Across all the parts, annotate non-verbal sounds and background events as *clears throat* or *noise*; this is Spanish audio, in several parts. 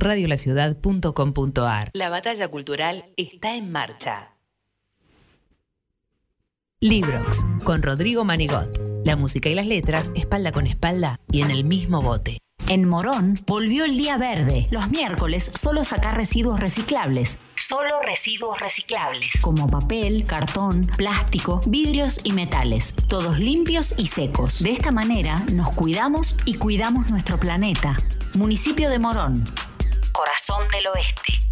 radiolaciudad.com.ar. La batalla cultural está en marcha. Librox, con Rodrigo Manigot. La música y las letras, espalda con espalda y en el mismo bote. En Morón volvió el día verde. Los miércoles solo sacar residuos reciclables. Solo residuos reciclables. Como papel, cartón, plástico, vidrios y metales. Todos limpios y secos. De esta manera nos cuidamos y cuidamos nuestro planeta. Municipio de Morón. Corazón del Oeste.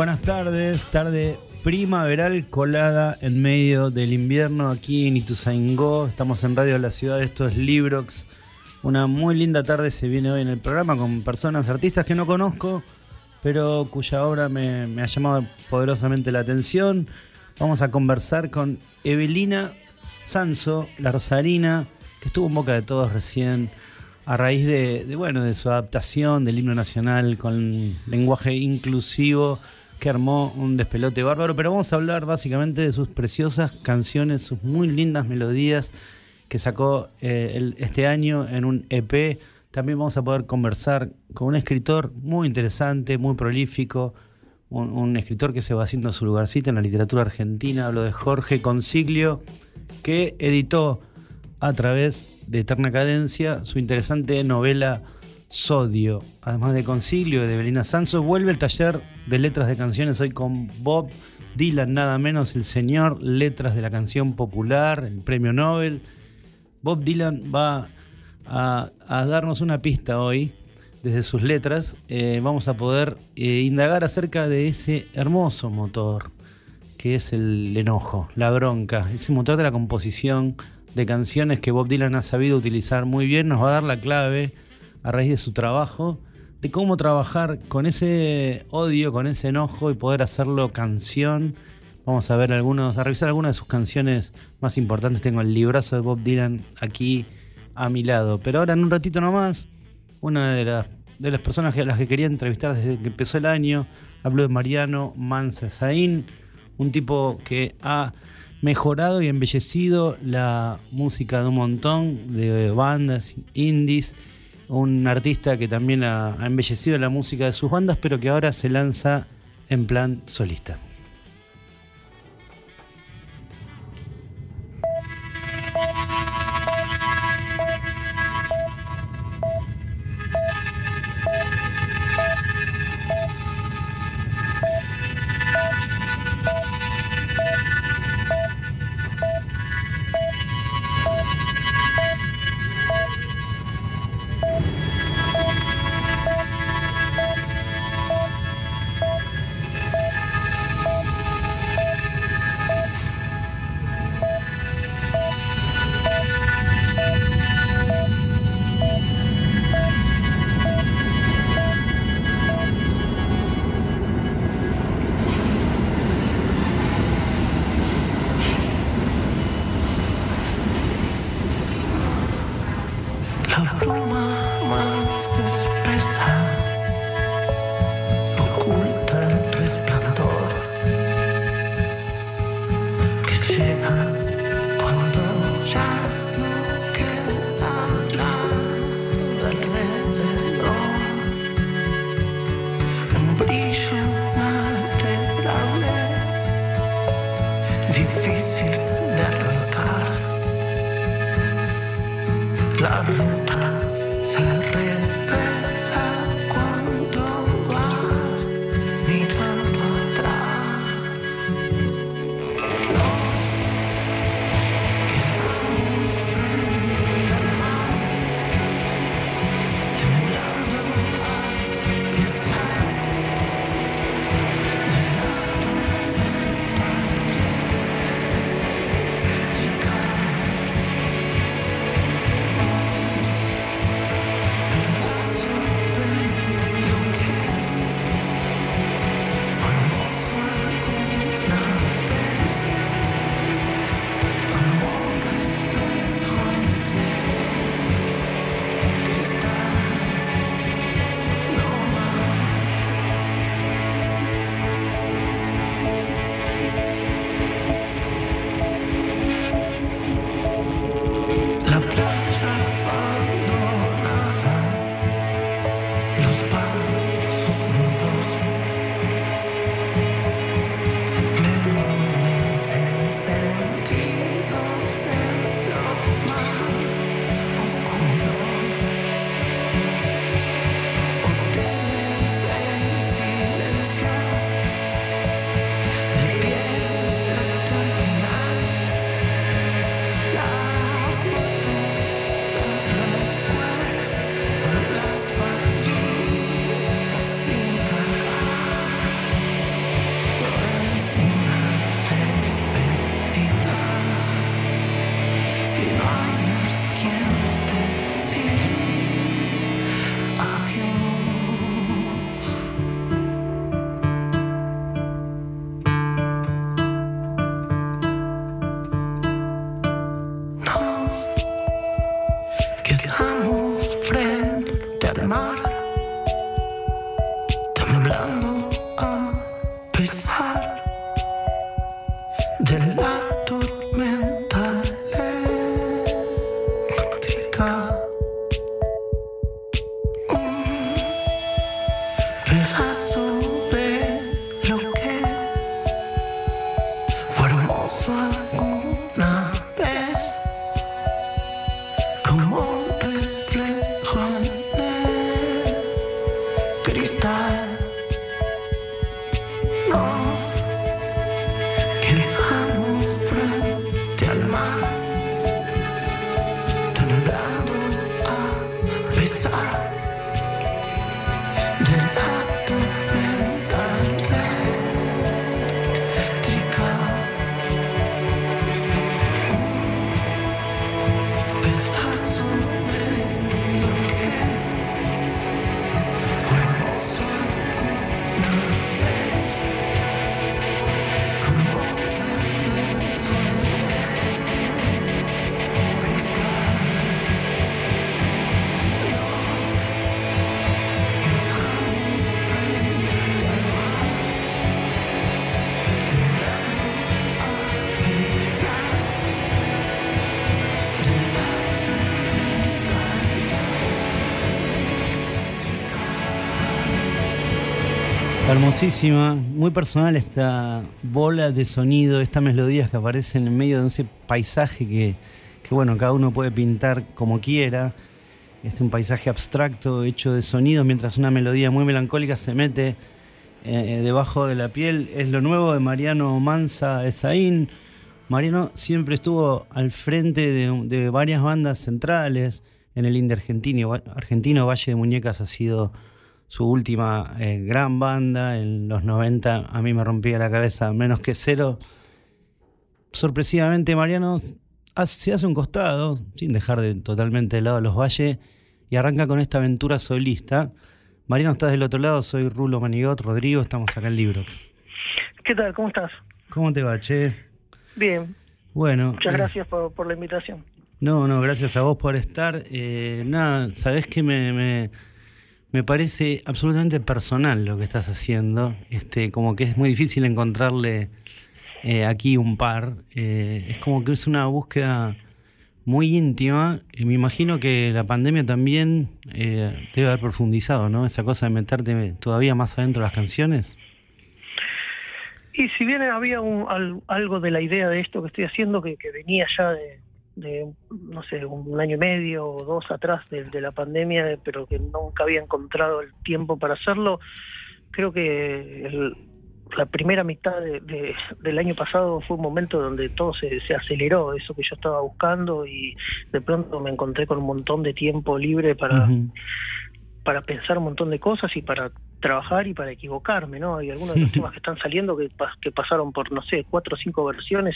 Buenas tardes, tarde primaveral colada en medio del invierno aquí en Ituzaingó. Estamos en Radio de la Ciudad, esto es Librox. Una muy linda tarde se viene hoy en el programa con personas, artistas que no conozco, pero cuya obra me, ha llamado poderosamente la atención. Vamos a conversar con Evelina Sanso, la Rosarina, que estuvo en boca de todos recién a raíz de, bueno, de su adaptación del himno nacional con lenguaje inclusivo que armó un despelote bárbaro, pero vamos a hablar básicamente de sus preciosas canciones, sus muy lindas melodías que sacó eh, este año en un EP. También vamos a poder conversar con un escritor muy interesante, muy prolífico, un, escritor que se va haciendo su lugarcito en la literatura argentina. Hablo de Jorge Consiglio, que editó a través de Eterna Cadencia su interesante novela Sodio. Además de Concilio de Belina Sanso, vuelve el taller de letras de canciones hoy con Bob Dylan, nada menos el señor letras de la canción popular, el premio Nobel. Bob Dylan va a, darnos una pista hoy desde sus letras. Eh, vamos a poder eh, indagar acerca de ese hermoso motor que es el enojo, la bronca, ese motor de la composición de canciones que Bob Dylan ha sabido utilizar muy bien. Nos va a dar la clave a raíz de su trabajo, de cómo trabajar con ese odio, con ese enojo y poder hacerlo canción. Vamos a ver algunos, a revisar algunas de sus canciones más importantes. Tengo el librazo de Bob Dylan aquí a mi lado. Pero ahora en un ratito nomás, una de las, de las personas a las que quería entrevistar desde que empezó el año, habló de Mariano Mancesaín, un tipo que ha mejorado y embellecido la música de un montón de bandas indies, un artista que también ha, embellecido la música de sus bandas, pero que ahora se lanza en plan solista. la. Hermosísima, muy personal esta bola de sonido, estas melodías que aparecen en medio de ese paisaje que, que bueno, cada uno puede pintar como quiera. Este un paisaje abstracto hecho de sonidos mientras una melodía muy melancólica se mete eh, debajo de la piel. Es lo nuevo de Mariano Manza Esaín. Mariano siempre estuvo al frente de, de varias bandas centrales en el Indie Argentino. Argentino Valle de Muñecas ha sido su última eh, gran banda. En los 90 a mí me rompía la cabeza menos que cero. Sorpresivamente Mariano se hace un costado, sin dejar de, totalmente de lado los valles, y arranca con esta aventura solista. Mariano, estás del otro lado, soy Rulo Manigot, Rodrigo, estamos acá en Librox. ¿Qué tal? ¿Cómo estás? ¿Cómo te va, Che? Bien. Bueno. Muchas eh, gracias por, la invitación. No, no, gracias a vos por estar. Eh, nada, sabés que me, me, me, parece absolutamente personal lo que estás haciendo. Este, como que es muy difícil encontrarle eh, aquí un par. Eh, es como que es una búsqueda muy íntima. Y me imagino que la pandemia también eh, debe haber profundizado, ¿no? Esa cosa de meterte todavía más adentro de las canciones. Y si bien había un, algo de la idea de esto que estoy haciendo que, venía ya de, no sé, un año y medio o dos atrás de, de, la pandemia, pero que nunca había encontrado el tiempo para hacerlo, creo que la primera mitad de, del año pasado fue un momento donde todo se, se, aceleró, eso que yo estaba buscando y de pronto me encontré con un montón de tiempo libre para, para pensar un montón de cosas y para trabajar y para equivocarme, ¿no? Hay algunos de los *laughs* temas que están saliendo que, que pasaron por, no sé, cuatro o cinco versiones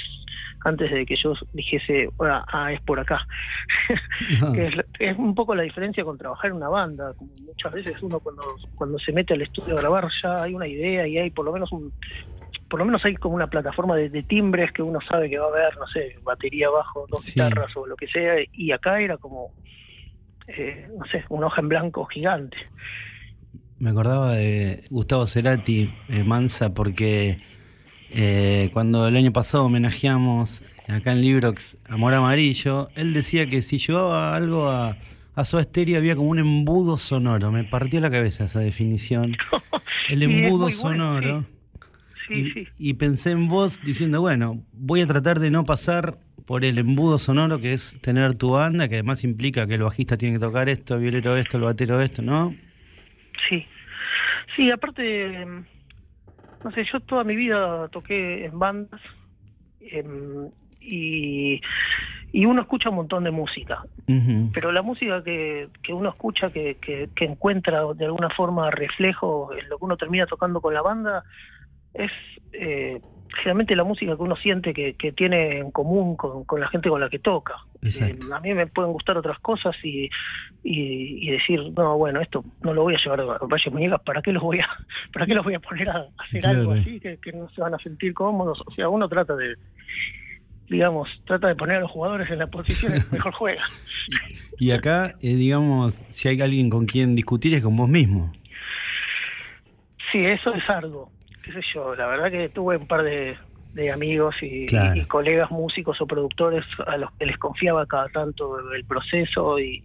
antes de que yo dijese, ah, es por acá. *laughs* es, un poco la diferencia con trabajar en una banda. muchas veces uno cuando, cuando se mete al estudio a grabar ya hay una idea y hay por lo menos un por lo menos hay como una plataforma de, timbres que uno sabe que va a haber, no sé, batería abajo, dos guitarras o lo que sea, y acá era como, eh, no sé, una hoja en blanco gigante. Me acordaba de Gustavo Cerati, eh, Mansa, porque eh, cuando el año pasado homenajeamos acá en Librox Amor Amarillo, él decía que si llevaba algo a, a su estéreo había como un embudo sonoro. Me partió la cabeza esa definición. *laughs* El embudo sonoro. y, pensé en vos diciendo, bueno, voy a tratar de no pasar por el embudo sonoro que es tener tu banda, que además implica que el bajista tiene que tocar esto, el violero esto, el batero esto, ¿no? Sí. Sí, aparte no sé, yo toda mi vida toqué en bandas em, y, y, uno escucha un montón de música, pero la música que, que uno escucha, que, que, encuentra de alguna forma reflejo en lo que uno termina tocando con la banda, es eh, generalmente la música que uno siente que, que tiene en común con, con, la gente con la que toca. Eh, a mí me pueden gustar otras cosas y, y, decir, no, bueno, esto no lo voy a llevar a Valle Muñecas, ¿para qué los voy a, *laughs* para qué los voy a poner a, hacer algo así que, que, no se van a sentir cómodos? O sea, uno trata de, digamos, trata de poner a los jugadores en la posición que mejor *laughs* juega. Y acá, eh, digamos, si hay alguien con quien discutir es con vos mismo. Sí, eso es algo qué sé yo, la verdad que tuve un par de, amigos y, colegas músicos o productores a los que les confiaba cada tanto el proceso y,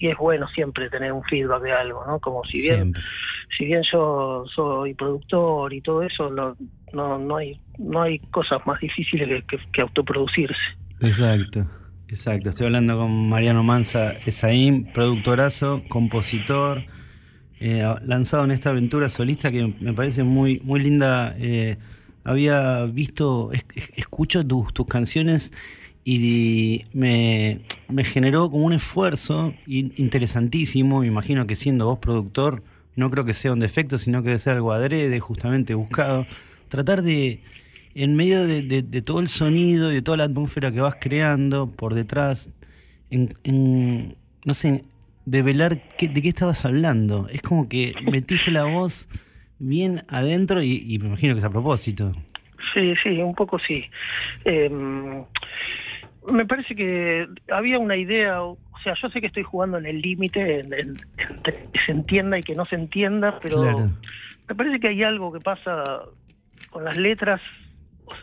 es bueno siempre tener un feedback de algo, ¿no? Como si bien si bien yo soy productor y todo eso, no, no, no hay no hay cosas más difíciles que, que, autoproducirse. Exacto. Exacto, estoy hablando con Mariano Manza Esaín, productorazo, compositor, eh, lanzado en esta aventura solista que me parece muy, muy linda. Eh, había visto, escucho tus, tus canciones y me, generó como un esfuerzo interesantísimo. Me imagino que siendo vos productor, no creo que sea un defecto, sino que debe ser algo adrede, justamente buscado. Tratar de, en medio de, todo el sonido y de toda la atmósfera que vas creando por detrás, en, no sé, de velar de qué estabas hablando. Es como que metiste la voz bien adentro y, me imagino que es a propósito. Sí, sí, un poco sí. Em, me parece que había una idea, o sea, yo sé que estoy jugando en el límite, en, que se entienda y que no se entienda, pero me parece que hay algo que pasa con las letras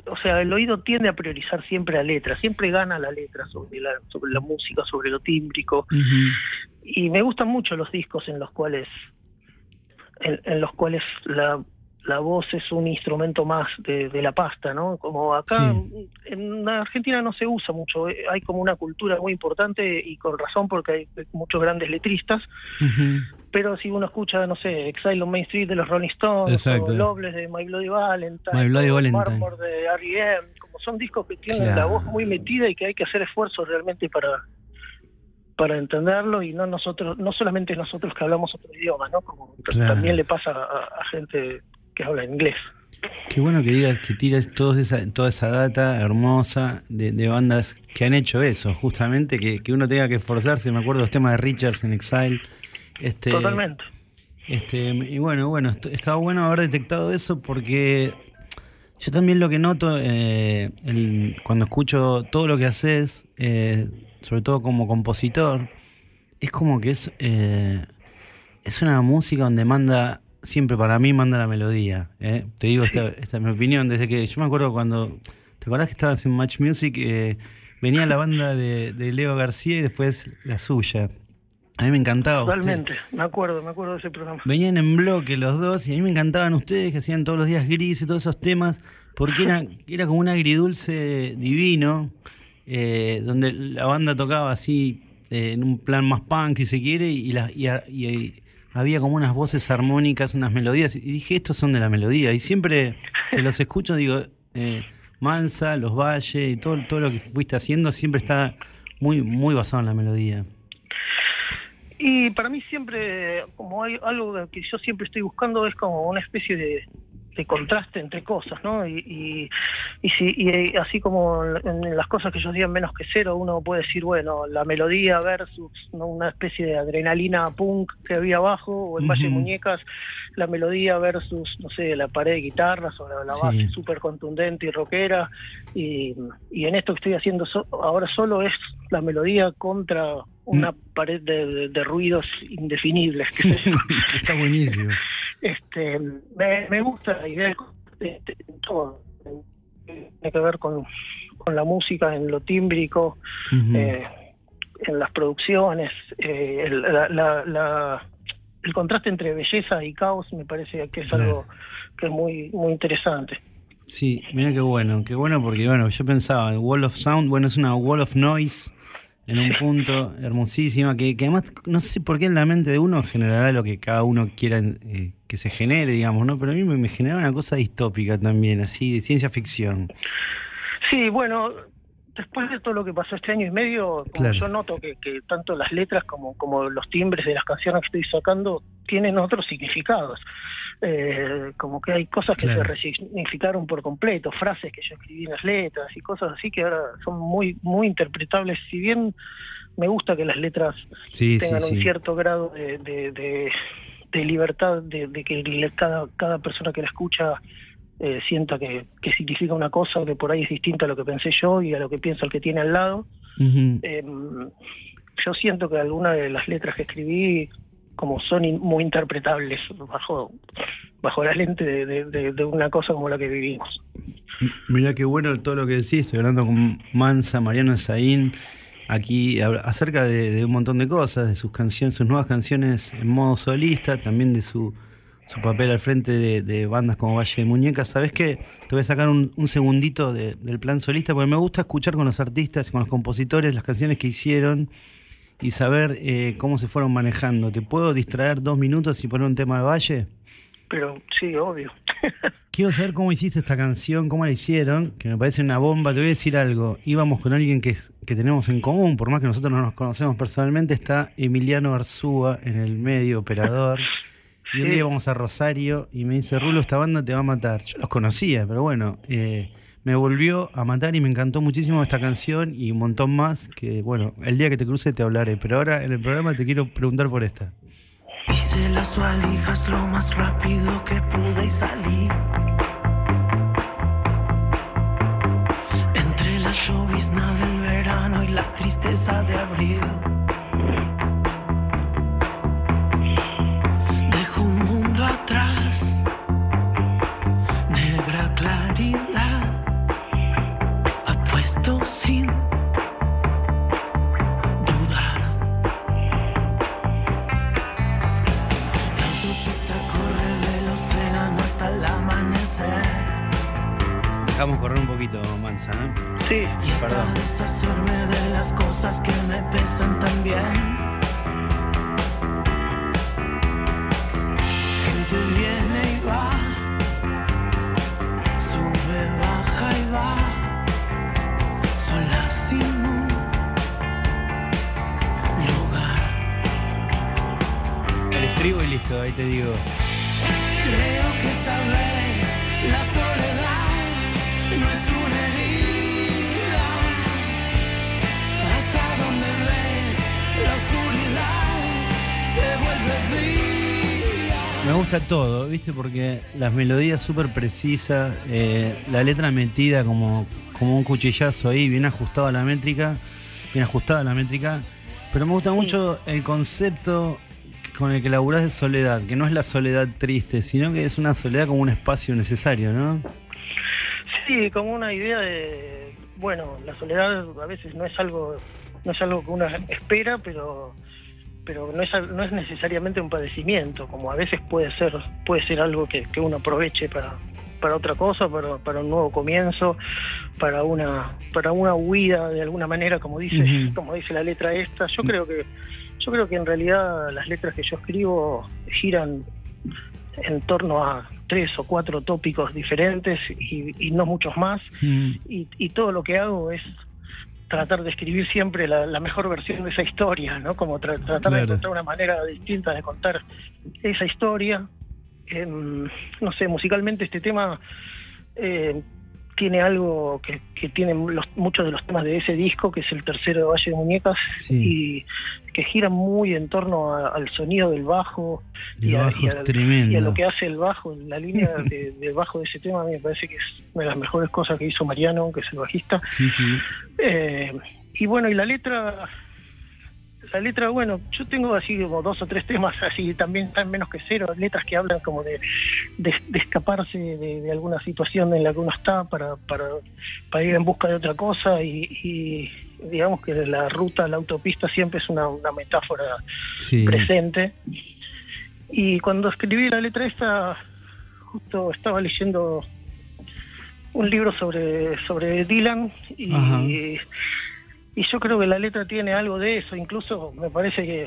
o sea, el oído tiende a priorizar siempre la letra, siempre gana la letra sobre la, sobre la música, sobre lo tímbrico. Y me gustan mucho los discos en los cuales en, los cuales la, la voz es un instrumento más de, la pasta, ¿no? Como acá en Argentina no se usa mucho, eh, hay como una cultura muy importante y con razón porque hay muchos grandes letristas, pero si uno escucha, no sé, Exile on Main Street de los Rolling Stones, o Loveless de My Bloody Valentine, My Bloody Valentine. de R.E.M., como son discos que tienen la voz muy metida y que hay que hacer esfuerzos realmente para para entenderlo y no nosotros no solamente nosotros que hablamos otro idioma no como también le pasa a, gente que habla inglés Qué bueno que digas que tires toda esa, toda esa data hermosa de, bandas que han hecho eso, justamente, que, que, uno tenga que esforzarse. Me acuerdo de los temas de Richards en Exile. Este, Totalmente. Este, y bueno, bueno, estaba bueno haber detectado eso porque yo también lo que noto eh, cuando escucho todo lo que haces, eh, sobre todo como compositor, es como que es, eh, es una música donde manda, siempre para mí manda la melodía. ¿eh? Te digo, esta, esta, es mi opinión, desde que yo me acuerdo cuando, ¿te acordás que estabas en Match Music? Eh, venía la banda de, Leo García y después la suya. A mí me encantaba. Totalmente, me acuerdo, me acuerdo de ese programa. Venían en bloque los dos y a mí me encantaban ustedes que hacían todos los días gris y todos esos temas, porque era, *laughs* era como un agridulce divino. Eh, donde la banda tocaba así eh, en un plan más punk, si se quiere, y, y, había como unas voces armónicas, unas melodías, y dije, estos son de la melodía, y siempre que los *laughs* escucho digo, eh, Mansa, Los Valles, y todo, todo lo que fuiste haciendo siempre está muy, muy basado en la melodía. Y para mí siempre, como hay algo que yo siempre estoy buscando, es como una especie de, de contraste entre cosas, ¿no? Y, y, si, y así como en las cosas que ellos digan menos que cero, uno puede decir, bueno, la melodía versus una especie de adrenalina punk que había abajo, o en Valle de Muñecas, la melodía versus, no sé, la pared de guitarras o la, base súper contundente y rockera. Y, y en esto que estoy haciendo ahora solo es la melodía contra una mm. pared de, ruidos indefinibles. *laughs* Está buenísimo. Este, me, gusta la idea de, todo. Tiene que ver con, con la música, en lo tímbrico, eh, en las producciones, eh, el, la, el contraste entre belleza y caos me parece que es algo que es muy muy interesante. Sí, mira qué bueno, qué bueno porque bueno, yo pensaba, el Wall of Sound, bueno, es una Wall of Noise en un punto hermosísima, que, además no sé por qué en la mente de uno generará lo que cada uno quiera eh, que se genere, digamos, ¿no? Pero a mí me, genera una cosa distópica también, así, de ciencia ficción. Sí, bueno, después de todo lo que pasó este año y medio, yo noto que, que, tanto las letras como, como los timbres de las canciones que estoy sacando tienen otros significados. Eh, como que hay cosas que se resignificaron por completo, frases que yo escribí en las letras y cosas así que ahora son muy muy interpretables. Si bien me gusta que las letras tengan un cierto grado de, de, libertad, de, que cada, cada persona que la escucha eh, sienta que, que, significa una cosa que por ahí es distinta a lo que pensé yo y a lo que piensa el que tiene al lado. Em, yo siento que algunas de las letras que escribí como son muy interpretables bajo, bajo la lente de, una cosa como la que vivimos. Mira qué bueno todo lo que decís, estoy hablando con Mansa, Mariano Zain, aquí acerca de, un montón de cosas, de sus canciones, sus nuevas canciones en modo solista, también de su, su papel al frente de, bandas como Valle de Muñecas. ¿Sabes qué? Te voy a sacar un, un segundito del plan solista, porque me gusta escuchar con los artistas, con los compositores, las canciones que hicieron y saber eh, cómo se fueron manejando. ¿Te puedo distraer dos minutos y poner un tema de Valle? Pero sí, obvio. *laughs* Quiero saber cómo hiciste esta canción, cómo la hicieron, que me parece una bomba. Te voy a decir algo. Íbamos con alguien que, que tenemos en común, por más que nosotros no nos conocemos personalmente, está Emiliano Arzúa en el medio operador. Y un día íbamos a Rosario y me dice, Rulo, esta banda te va a matar. Yo los conocía, pero bueno, eh, me volvió a matar y me encantó muchísimo esta canción y un montón más que, bueno, el día que te cruce te hablaré, pero ahora en el programa te quiero preguntar por esta. Hice las valijas lo más rápido que pude y salí. Entre la llovizna del verano y la tristeza de abril. ¿Viste? Porque las melodías súper precisas, eh, la letra metida como, como un cuchillazo ahí, bien ajustado a la métrica, bien ajustada a la métrica. Pero me gusta mucho el concepto con el que laburás de soledad, que no es la soledad triste, sino que es una soledad como un espacio necesario, ¿no? sí, como una idea de, bueno, la soledad a veces no es algo, no es algo que uno espera, pero, pero no es, no es necesariamente un padecimiento, como a veces puede ser, puede ser algo que, que uno aproveche para, para otra cosa, para, para un nuevo comienzo, para una, para una huida de alguna manera, como dice, como dice la letra esta. Yo creo que, yo creo que en realidad las letras que yo escribo giran en torno a tres o cuatro tópicos diferentes y, y no muchos más. Mm, Y, y todo lo que hago es tratar de escribir siempre la, la mejor versión de esa historia, ¿no? Como tra- tratar Claro. de encontrar una manera distinta de contar esa historia. Em, no sé, musicalmente este tema eh, tiene algo que, que tienen los, muchos de los temas de ese disco, que es el tercero de Valle de Muñecas, Sí. y que gira muy en torno a- al sonido del bajo El y a, bajo y a- tremendo. y a lo que hace el bajo, la línea *laughs* de, del bajo de ese tema a mí me parece que es una de las mejores cosas que hizo Mariano, que es el bajista. Sí, sí. Eh, y bueno, y la letra, la letra, bueno, yo tengo así como dos o tres temas así también tan menos que cero, letras que hablan como de, de, de escaparse de, de alguna situación en la que uno está para, para, para ir en busca de otra cosa y, y digamos que la ruta, la autopista siempre es una, una metáfora Sí. presente. Y cuando escribí la letra esta, justo estaba leyendo un libro sobre, sobre Dylan y, Ajá. Y yo creo que la letra tiene algo de eso, incluso me parece que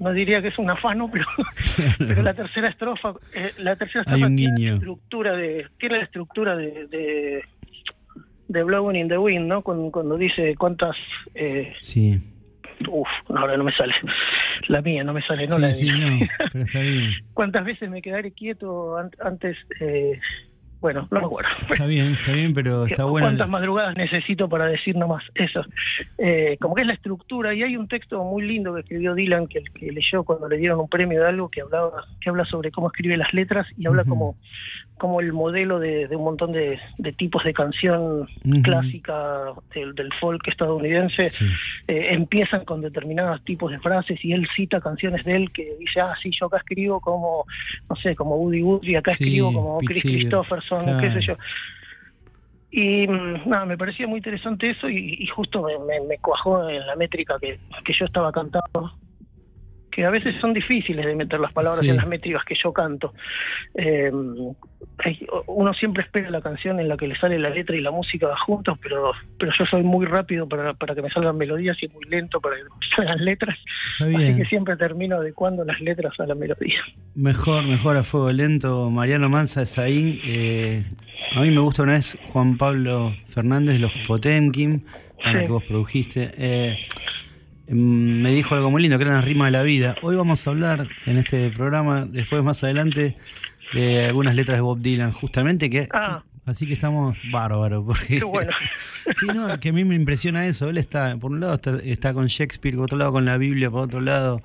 no diría que es un afano, pero, *laughs* pero la tercera estrofa, eh, la tercera estrofa tiene guiño. la estructura de, tiene la estructura de, de, de Blowing in the Wind, ¿no? Cuando, cuando dice cuántas eh, Sí. Uf, ahora no me sale. La mía no me sale, no sí, la sí, no, pero está bien. *laughs* ¿Cuántas veces me quedaré quieto an- antes? eh, bueno, no me acuerdo. Está bien, está bien, pero *laughs* está bueno. ¿Cuántas madrugadas necesito para decir nomás eso? Eh, como que es la estructura, y hay un texto muy lindo que escribió Dylan, que, que leyó cuando le dieron un premio de algo, que hablaba que habla sobre cómo escribe las letras y habla como, como el modelo de, de un montón de, de tipos de canción clásica del, del folk estadounidense Sí. eh, empiezan con determinados tipos de frases y él cita canciones de él que dice, ah, sí, yo acá escribo como, no sé, como Woody Woody, acá Sí, escribo como Pete Chris Seeger, Claro. qué sé yo. Y mm, nada, me parecía muy interesante eso y, y justo me, me- me cuajó en la métrica que, que yo estaba cantando, que a veces son difíciles de meter las palabras Sí. en las métricas que yo canto. Eh, uno siempre espera la canción en la que le sale la letra y la música juntos, pero pero yo soy muy rápido para, para que me salgan melodías y muy lento para que me *laughs* salgan letras, así que siempre termino adecuando las letras a la melodía. Mejor, mejor a fuego lento. Mariano Manza es ahí. Eh, a mí me gusta una vez Juan Pablo Fernández de los Potemkin, a la Sí. que vos produjiste. Eh, me dijo algo muy lindo, que eran las rimas de la vida. Hoy vamos a hablar en este programa, después más adelante, de algunas letras de Bob Dylan, justamente que... Ah. Así que estamos bárbaros, porque... Qué bueno. *laughs* Sí, no, que a mí me impresiona eso. Él está, por un lado, está, está con Shakespeare, por otro lado, con la Biblia, por otro lado,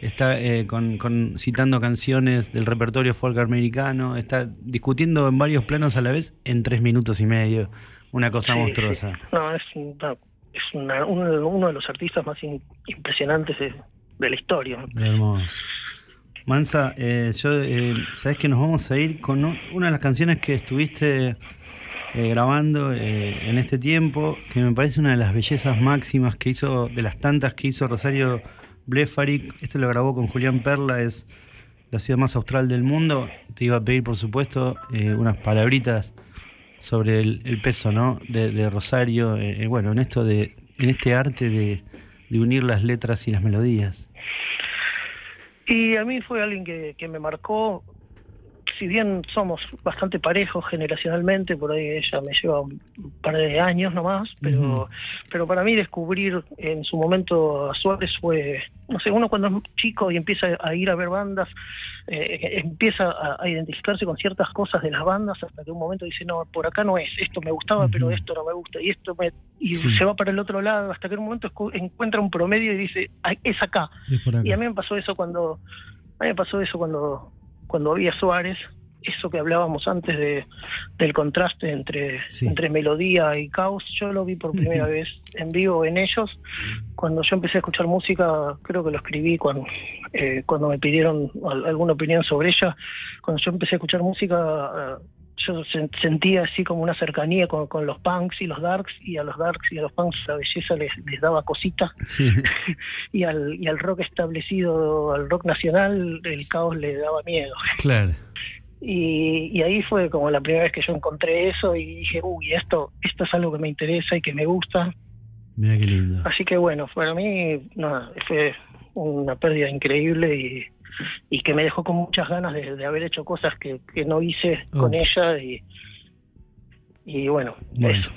está eh, con, con- citando canciones del repertorio folk americano, está discutiendo en varios planos a la vez en tres minutos y medio. Una cosa Sí, monstruosa. sí. No, es, una- es una- uno, uno de los artistas más impresionantes de, la historia. Hermoso. Mansa, eh, yo, eh, sabes que nos vamos a ir con un- una de las canciones que estuviste eh, grabando eh, en este tiempo, que me parece una de las bellezas máximas que hizo, de las tantas que hizo Rosario Blefaric. Este lo grabó con Julián Perla, es la ciudad más austral del mundo. Te iba a pedir, por supuesto, eh, unas palabritas sobre el, peso, ¿no? De, Rosario, eh, bueno, en esto de, en este arte de, de unir las letras y las melodías. Y a mí fue alguien que, que me marcó, si bien somos bastante parejos generacionalmente, por ahí ella me lleva un par de años nomás, pero, pero para mí descubrir en su momento a Suárez fue, no sé, uno cuando es chico y empieza a ir a ver bandas, eh, empieza a, identificarse con ciertas cosas de las bandas hasta que un momento dice, no, por acá no es, esto me gustaba, pero esto no me gusta, y esto me... Y se va para el otro lado hasta que en un momento encuentra un promedio y dice, es acá. Y a mí me pasó eso cuando... A mí me pasó eso cuando cuando había Suárez, eso que hablábamos antes de, del contraste entre, entre melodía y caos, yo lo vi por primera vez en vivo en ellos. Cuando yo empecé a escuchar música, creo que lo escribí cuando, eh, cuando me pidieron alguna opinión sobre ella. Cuando yo empecé a escuchar música, yo sentía así como una cercanía con, con, los punks y los darks, y a los darks y a los punks la belleza les, les daba cosita, *laughs* y, al, y al rock establecido, al rock nacional, el caos le daba miedo. Claro. Y, y, ahí fue como la primera vez que yo encontré eso y dije, uy, esto, esto es algo que me interesa y que me gusta. Mira qué lindo. Así que bueno, para mí no, fue una pérdida increíble y y que me dejó con muchas ganas de, haber hecho cosas que, no hice con ella y, y bueno, eso.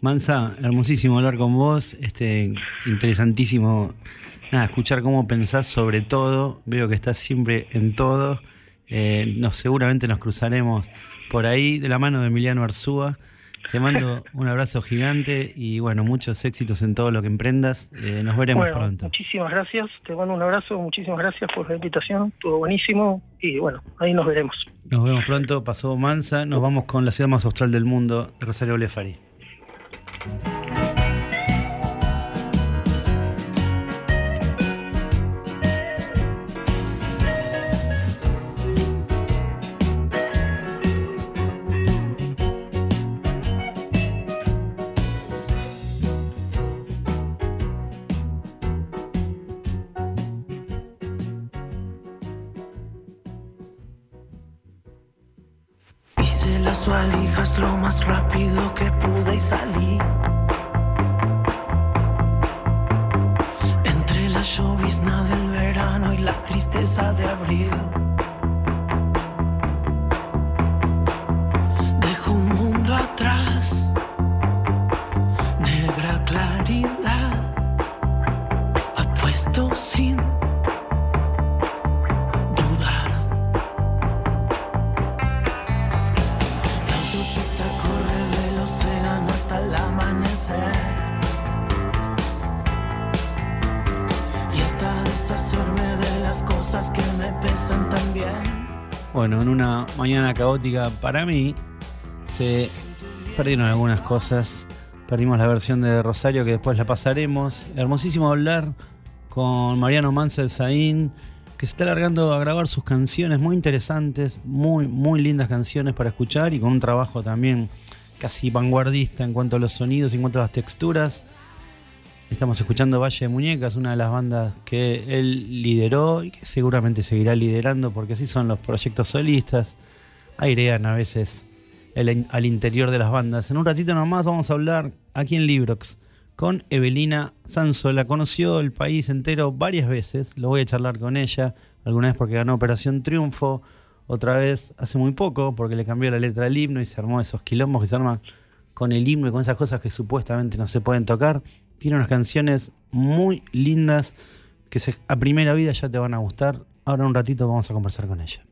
Mansa, hermosísimo hablar con vos, este interesantísimo nada, escuchar cómo pensás sobre todo, veo que estás siempre en todo, eh, nos, seguramente nos cruzaremos por ahí de la mano de Emiliano Arzúa. Te mando *laughs* un abrazo gigante y bueno, muchos éxitos en todo lo que emprendas. Eh, nos veremos pronto. Muchísimas gracias, te mando un abrazo, muchísimas gracias por la invitación, estuvo buenísimo y bueno, ahí nos veremos. Nos vemos pronto, pasó Mansa, nos vamos con la ciudad más austral del mundo, Rosario Blefari. Caótica para mí se perdieron algunas cosas. Perdimos la versión de Rosario que después la pasaremos. Hermosísimo hablar con Mariano Mansell Zain, que se está largando a grabar sus canciones muy interesantes, muy, muy lindas canciones para escuchar y con un trabajo también casi vanguardista en cuanto a los sonidos y en cuanto a las texturas. Estamos escuchando Valle de Muñecas, una de las bandas que él lideró y que seguramente seguirá liderando porque así son los proyectos solistas. Airean a veces al interior de las bandas. En un ratito nomás vamos a hablar aquí en Librox con Evelina Sanso. La conoció el país entero varias veces. Lo voy a charlar con ella. Alguna vez porque ganó Operación Triunfo. Otra vez hace muy poco porque le cambió la letra del himno y se armó esos quilombos que se arman con el himno y con esas cosas que supuestamente no se pueden tocar. Tiene unas canciones muy lindas que a primera vida ya te van a gustar. Ahora un ratito vamos a conversar con ella.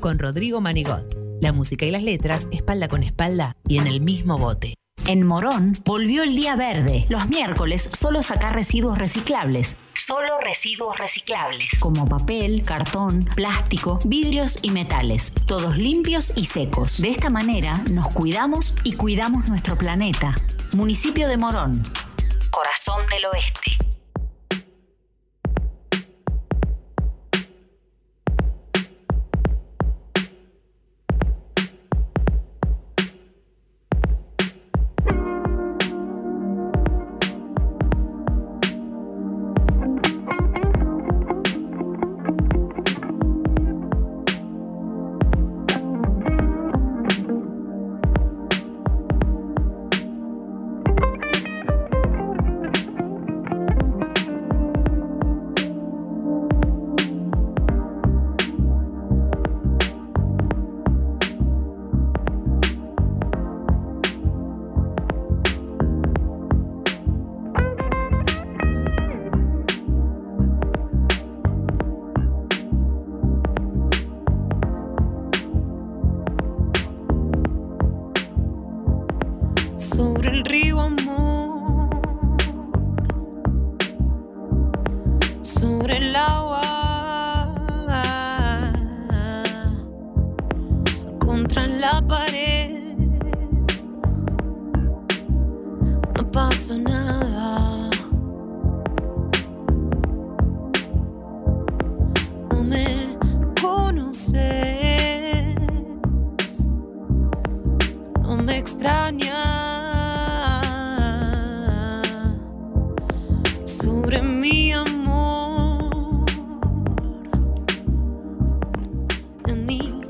Con Rodrigo Manigot. La música y las letras, espalda con espalda y en el mismo bote. En Morón volvió el día verde. Los miércoles solo sacar residuos reciclables. Solo residuos reciclables. Como papel, cartón, plástico, vidrios y metales. Todos limpios y secos. De esta manera nos cuidamos y cuidamos nuestro planeta. Municipio de Morón. Corazón del Oeste.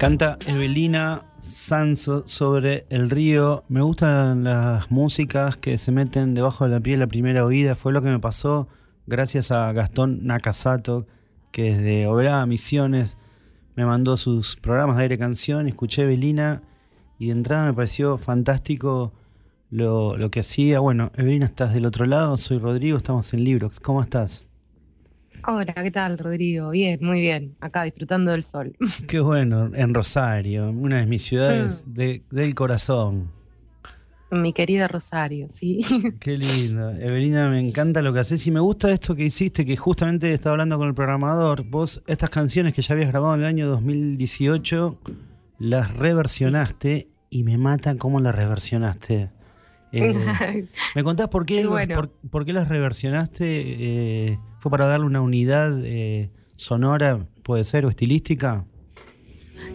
Canta Evelina Sanso sobre el río. Me gustan las músicas que se meten debajo de la piel la primera oída. Fue lo que me pasó gracias a Gastón Nakasato, que desde Oberá Misiones me mandó sus programas de aire canción. Escuché Evelina y de entrada me pareció fantástico lo, lo que hacía. Bueno, Evelina, estás del otro lado. Soy Rodrigo, estamos en Librox. ¿Cómo estás? Hola, ¿qué tal, Rodrigo? Bien, muy bien. Acá disfrutando del sol. *laughs* Qué bueno, en Rosario, una de mis ciudades mm. del corazón. Mi querida Rosario, sí. *laughs* Qué lindo. Evelina, me encanta lo que haces y me gusta esto que hiciste, que justamente estaba hablando con el programador. Vos, estas canciones que ya habías grabado en el año 2018, las reversionaste y me mata cómo las reversionaste. Eh, *laughs* ¿Me contás por qué, por, qué las reversionaste? Eh, ¿Fue para darle una unidad eh, sonora, puede ser, o estilística?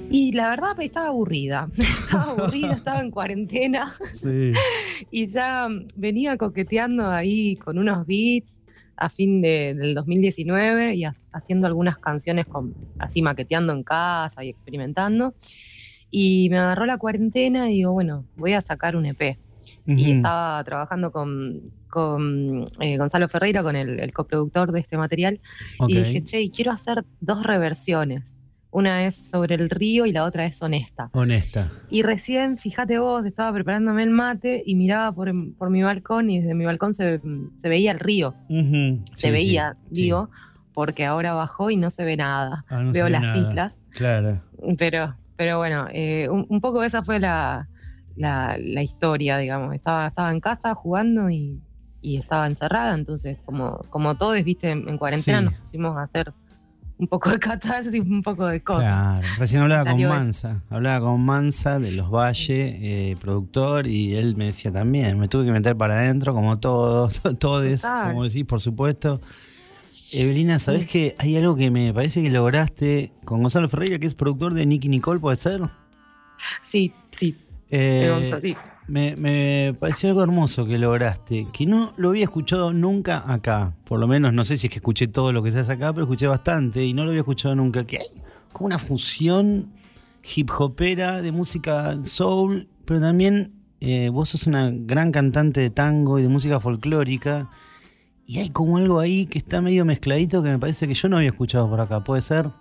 Y la verdad estaba aburrida, *laughs* estaba aburrida, estaba en cuarentena *laughs* y ya venía coqueteando ahí con unos beats a fin de, del 2019 y haciendo algunas canciones con, así maqueteando en casa y experimentando. Y me agarró la cuarentena y digo, bueno, voy a sacar un EP y estaba trabajando con, con eh, Gonzalo Ferreira, con el, coproductor de este material, y dije, che, quiero hacer dos reversiones. Una es sobre el río y la otra es honesta. Honesta. Y recién, fíjate vos, estaba preparándome el mate y miraba por, por mi balcón y desde mi balcón se, se veía el río. Se veía, digo, porque ahora bajó y no se ve nada. Ah, Veo las islas. Claro. Pero, pero bueno, eh, un, poco esa fue la, la, historia, digamos. Estaba, estaba en casa jugando y, estaba encerrada, entonces como, como todos, viste, en, cuarentena nos pusimos a hacer un poco de catarsis y un poco de cosas. Claro, recién hablaba con Mansa, hablaba con Mansa de Los Valles, eh, productor, y él me decía también, me tuve que meter para adentro, como todos, *laughs* todos, como decís, por supuesto. Evelina, ¿sabés que hay algo que me parece que lograste con Gonzalo Ferreira, que es productor de Nicky Nicole, puede ser? Sí, sí, eh, me, pareció algo hermoso que lograste, que no lo había escuchado nunca acá. Por lo menos, no sé si es que escuché todo lo que se hace acá, pero escuché bastante y no lo había escuchado nunca. Que hay como una fusión hip hopera de música soul, pero también eh, vos sos una gran cantante de tango y de música folclórica. Y hay como algo ahí que está medio mezcladito que me parece que yo no había escuchado por acá. ¿Puede ser?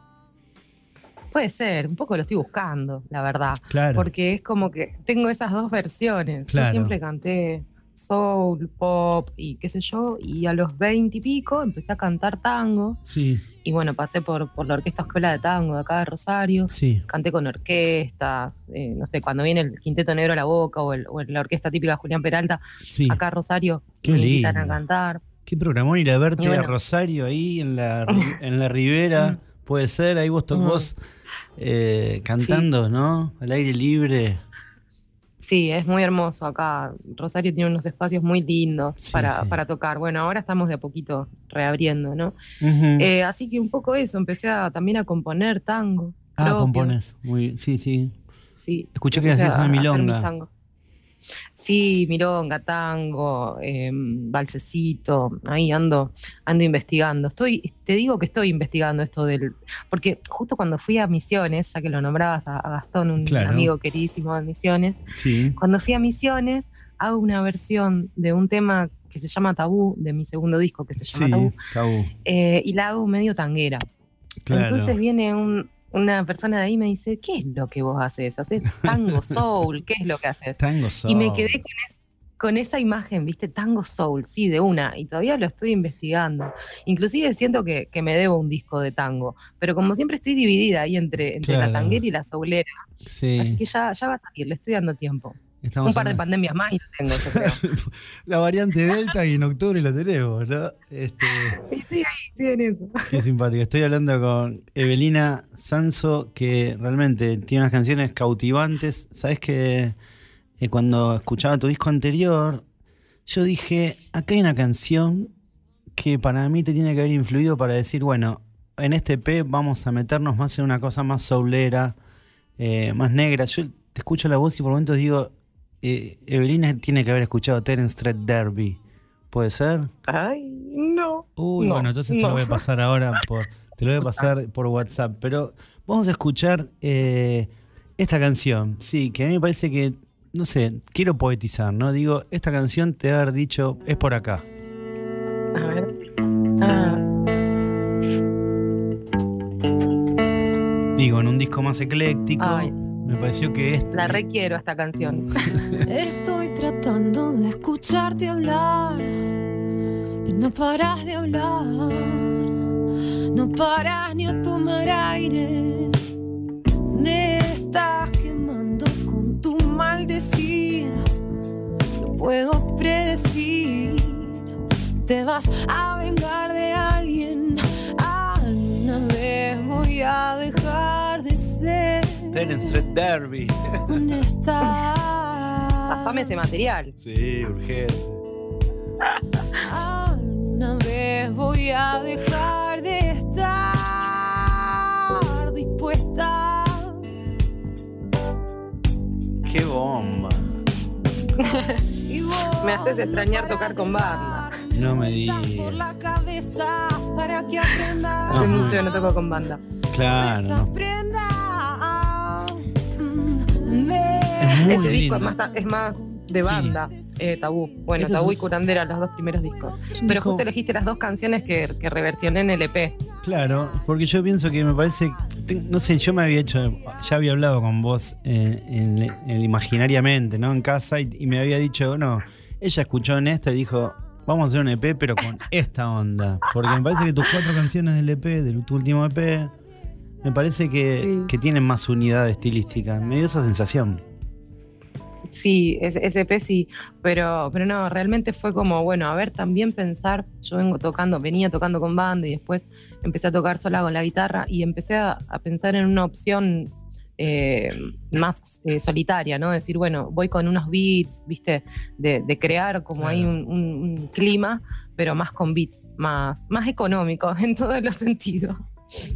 Puede ser, un poco lo estoy buscando, la verdad. Claro. Porque es como que tengo esas dos versiones. Yo siempre canté soul, pop y qué sé yo, y a los veinte y pico empecé a cantar tango. Sí. Y bueno, pasé por, por la Orquesta Escuela de Tango de acá de Rosario. Sí. Canté con orquestas, eh, no sé, cuando viene el Quinteto Negro a la Boca o, el, o la orquesta típica de Julián Peralta, Sí. acá a Rosario, Qué me invitan a lindo. cantar. Qué programón ir a verte bueno. a Rosario ahí en la, *laughs* en la ribera. Puede ser, ahí vos, to- Mm. vos eh, cantando, ¿no? Al aire libre. Sí, es muy hermoso acá. Rosario tiene unos espacios muy lindos Sí, para, sí. para tocar. Bueno, ahora estamos de a poquito reabriendo, ¿no? Eh, así que un poco eso, empecé a- también a componer tangos. ah, propios. compones. Muy, sí, sí. Sí. Escuché que hacías una milonga. Sí, milonga, tango, eh, balsecito, ahí ando, ando investigando. Estoy, te digo que estoy investigando esto del, porque justo cuando fui a Misiones, ya que lo nombrabas a, a Gastón, un Claro. amigo queridísimo de Misiones, Sí. cuando fui a Misiones hago una versión de un tema que se llama Tabú, de mi segundo disco que se llama Sí, Tabú, tabú. eh, y la hago medio tanguera. Claro. Entonces viene un- una persona de ahí me dice, ¿qué es lo que vos haces? ¿Haces tango *laughs* soul? ¿Qué es lo que haces? Tango Y me soul. quedé con, es- con esa imagen, ¿viste? Tango soul, sí, de una. Y todavía lo estoy investigando. Inclusive siento que, que me debo un disco de tango. Pero como siempre estoy dividida ahí entre, entre Claro. la tanguera y la soulera. Sí. Así que ya, ya va a salir, le estoy dando tiempo. Estamos un par de pandemias más y tengo, yo creo. *laughs* La variante Delta y en octubre la tenemos, ¿no? Este, ahí, estoy en eso. qué simpático. Estoy hablando con Evelina Sanso, que realmente tiene unas canciones cautivantes. Sabes que eh, cuando escuchaba tu disco anterior, yo dije, acá hay una canción que para mí te tiene que haber influido para decir, bueno, en este EP vamos a meternos más en una cosa más soulera, eh, más negra. Yo te escucho la voz y por momentos digo, eh, Evelina tiene que haber escuchado Terence Street Derby. ¿Puede ser? Ay, no. Uy, No, bueno, entonces te no. lo voy a pasar ahora por, te lo voy a pasar por WhatsApp. Pero vamos a escuchar eh, esta canción. Sí, que a mí me parece que, no sé, quiero poetizar, ¿no? Digo, esta canción te va a haber dicho, es por acá. A ver. Ah, Digo, en un disco más ecléctico, Ay. Me pareció que este. la requiero esta canción. *laughs* Estoy tratando de escucharte hablar y no paras de hablar, no paras ni a tomar aire. Me estás quemando con tu maldecir, no puedo predecir. Te vas a vengar de alguien, Terence Street Derby. honesta. *laughs* Pasame ese material. Sí, urgente. Alguna vez voy a dejar de estar dispuesta. Qué bomba. Y vos *laughs* Me haces extrañar tocar con banda. No me digas. Hace mucho que no toco con banda. Claro. ¿no? Es muy Ese disco es más, es más de Sí. banda, eh, Tabú. Bueno, Tabú y Curandera, los dos primeros discos. Pero disco- justo elegiste las dos canciones que, que reversioné en el EP. Claro, porque yo pienso que me parece, no sé, yo me había hecho, ya había hablado con vos eh, en, en imaginariamente, ¿no? En casa y, y me había dicho, no, ella escuchó en esta y dijo, vamos a hacer un EP pero con *laughs* esta onda, porque me parece que tus cuatro canciones del EP, del tu último EP, me parece que, Sí. que tienen más unidad estilística, me dio esa sensación. Sí, EP sí, pero, pero no, realmente fue como, bueno, a ver, también pensar, yo vengo tocando, venía tocando con banda y después empecé a tocar sola con la guitarra y empecé a, a pensar en una opción eh, más eh, solitaria, ¿no? Decir, bueno, voy con unos beats, ¿viste? De, de crear como Claro. ahí un, un- un clima, pero más con beats, más, más económicos *laughs* en todos los sentidos.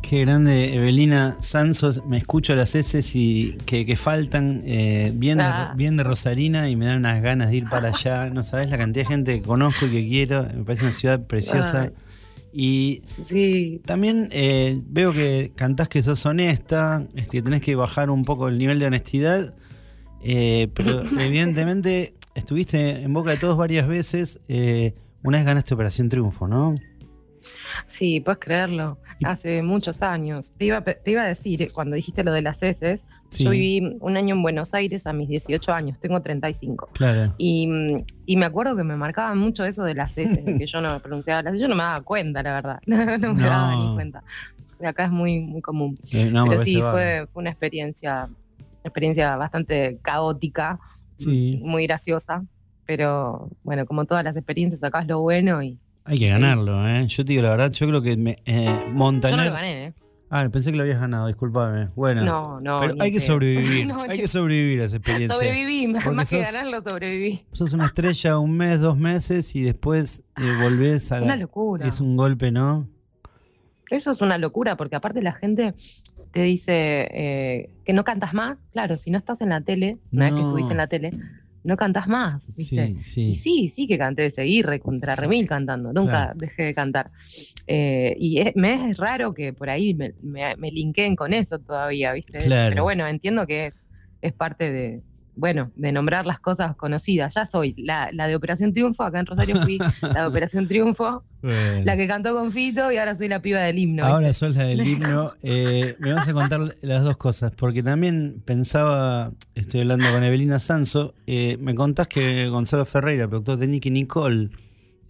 Qué grande, Evelina Sansos. Me escucho las heces y que, que faltan eh, bien, de, Ah. bien de Rosarina y me dan unas ganas de ir para allá. *laughs* No sabes la cantidad de gente que conozco y que quiero. Me parece una ciudad preciosa. Y Sí, también eh, veo que cantás que sos honesta, este, que tenés que bajar un poco el nivel de honestidad. eh, pero *laughs* evidentemente estuviste en boca de todos varias veces. una vez ganaste Operación Triunfo, ¿no? Sí, puedes creerlo. Hace muchos años. Te iba, te iba a decir, eh, cuando dijiste lo de las heces, Yo viví un año en Buenos Aires a mis 18 años, tengo 35. Claro. Y, y me acuerdo que me marcaban mucho eso de las S, que yo no pronunciaba las yo no me daba cuenta, la verdad. *laughs* no me daba ni cuenta. Acá es muy, muy común. Eh, no, me Pero sí, fue, fue una experiencia, experiencia bastante caótica, Sí. muy graciosa. Pero bueno, como todas las experiencias, sacás lo bueno y. Hay que ganarlo, ¿eh? Yo te digo la verdad, yo creo que me, eh, Yo no lo gané, ¿eh? Ah, pensé que lo habías ganado, discúlpame. Bueno. No, no. Pero hay que sobrevivir. *laughs* No, hay que sobrevivir a esa experiencia. Sobreviví, más que sos- ganarlo, sobreviví. Sos una estrella un mes, dos meses y después eh, volvés a. Una locura. Es un golpe, ¿no? Eso es una locura, porque aparte la gente te dice eh, que no cantas más. Claro, si no estás en la tele, una vez que No. estuviste en la tele, no cantas más, ¿viste? Sí, sí. Y sí, sí que canté, seguí re contra remil cantando, nunca Claro. dejé de cantar. Eh, y es- me es raro que por ahí me, me, me linkeen con eso todavía, ¿viste? Claro. Pero bueno, entiendo que es parte de, bueno, de nombrar las cosas conocidas. Ya soy la, la de Operación Triunfo, acá en Rosario fui la de Operación Triunfo, Bueno. la que cantó con Fito y ahora soy la piba del himno. Ahora ¿viste? sos la del himno. Eh, me vas a contar las dos cosas, porque también pensaba, estoy hablando con Evelina Sanso, eh, me contás que Gonzalo Ferreira, productor de Nicky Nicole,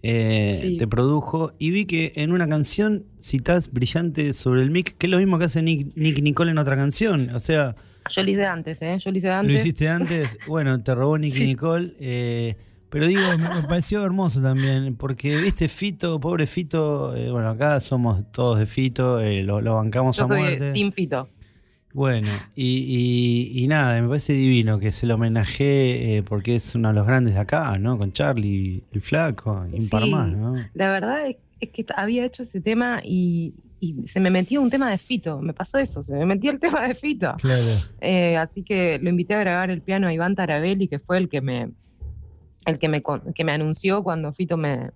eh, Sí. te produjo y vi que en una canción citás brillante sobre el mic, que es lo mismo que hace Nick, Nicky Nicole en otra canción. O sea, Yo lo hice antes, ¿eh? Yo lo hice antes. lo hiciste antes, *laughs* bueno, te robó Nicky Sí. Nicole. eh, pero digo, me, pareció hermoso también, porque viste Fito, pobre Fito, eh, bueno, acá somos todos de Fito, eh, lo, lo bancamos Yo a soy muerte. Team Fito. Bueno, y, y- y nada, me parece divino que se lo homenaje porque es uno de los grandes de acá, ¿no? Con Charlie, el flaco, y un par Sí. más, ¿no? La verdad es que había hecho ese tema y, y se me metió un tema de Fito. Me pasó eso, se me metió el *laughs* tema de Fito. Claro. Eh, así que lo invité a grabar el piano a Iván Tarabelli, que fue el que me, el que me, que me anunció cuando Fito me,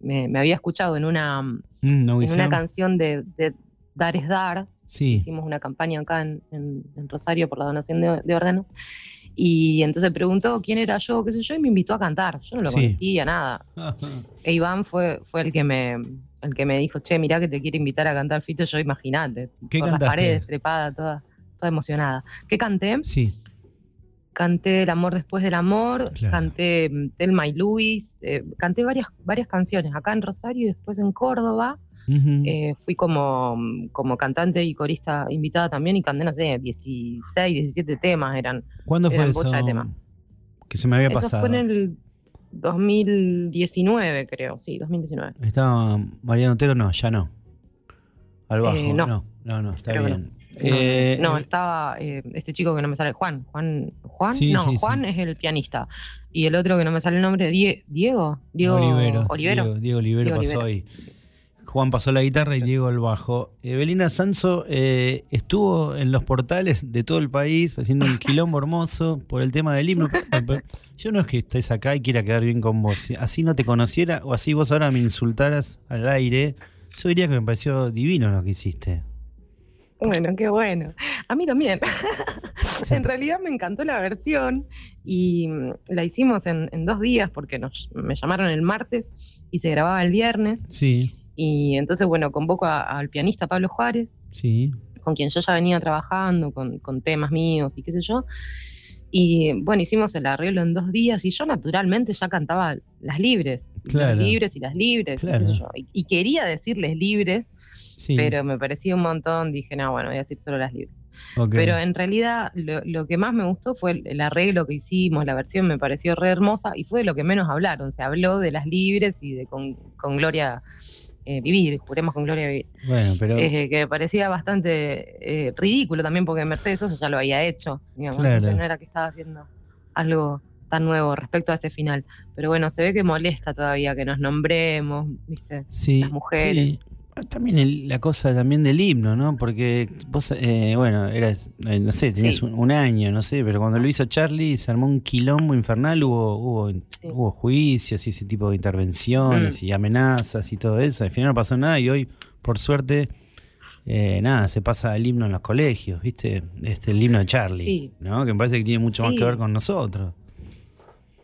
me, me había escuchado en una, Mm, en una canción de, de Dar es Dar. Sí, Hicimos una campaña acá en, en- en Rosario por la donación de, de órganos. Y entonces preguntó quién era yo, qué sé yo, y me invitó a cantar. Yo no lo Sí. conocía, nada. *laughs* E Iván fue, fue el que me el que me dijo, che, mirá que te quiere invitar a cantar Fito, yo imagínate, ¿Qué por las cantaste? paredes, trepada, toda, toda emocionada. ¿Qué canté? sí. Canté El amor después del amor, Claro. canté mm, Telma y Luis, eh, canté varias, varias canciones acá en Rosario y después en Córdoba. Eh, fui como, como cantante y corista invitada también y canté, no sé, 16, 17 temas eran. ¿Cuándo fue eran eso? bocha de tema. Que se me había Eso pasado. fue en el 2019, creo, sí, 2019. ¿Estaba Mariano Otero? No, ya no. Al bajo. Eh, no. no, no, no, está Creo bien. No, Eh, no, eh, estaba eh, este chico que no me sale, Juan. Juan, Juan, Sí, no, sí, Juan sí. es el pianista. Y el otro que no me sale el nombre, Die- Diego, Diego Olivero. Olivero. Diego, Diego Olivero Diego pasó Olivero. ahí. Juan pasó la guitarra y Diego el bajo. Evelina Sanso eh, estuvo en los portales de todo el país haciendo un quilombo hermoso por el tema del himno. *laughs* Yo no es que estés acá y quiera quedar bien con vos. Así no te conociera o así vos ahora me insultaras al aire. Yo diría que me pareció divino lo que hiciste. Bueno, qué bueno. A mí también. *laughs* en realidad me encantó la versión y mm, la hicimos en, en dos días porque nos, me llamaron el martes y se grababa el viernes. Sí, Y entonces, bueno, convoco al pianista Pablo Juárez, sí. con quien yo ya venía trabajando, con, con temas míos y qué sé yo. Y bueno, hicimos el arreglo en dos días y yo naturalmente ya cantaba las libres, Claro. las libres y las libres, y, qué Claro. sé yo. Y- y quería decirles libres, sí. pero me parecía un montón, dije, no, bueno, voy a decir solo las libres. Pero en realidad lo, lo que más me gustó fue el, el arreglo que hicimos, la versión me pareció re hermosa y fue de lo que menos hablaron. Se habló de las libres y de con, con Gloria eh, vivir, juremos con Gloria vivir. bueno, pero Eh, que me parecía bastante eh, ridículo también porque Mercedes Sosa ya lo había hecho. Digamos, Claro. entonces no era que estaba haciendo algo tan nuevo respecto a ese final. Pero bueno, se ve que molesta todavía que nos nombremos, ¿viste? sí, las mujeres. sí. También el- la cosa también del himno, ¿no? Porque vos, eh, bueno, eras, eh, no sé, tenías Sí. un, un año, no sé, pero cuando lo hizo Charlie se armó un quilombo infernal, hubo, hubo, hubo juicios y ese tipo de intervenciones Mm. y amenazas y todo eso. Al final no pasó nada y hoy, por suerte, eh, nada, se pasa el himno en los colegios, ¿viste? Este, el himno de Charlie. ¿no? Que me parece que tiene mucho más que ver con nosotros.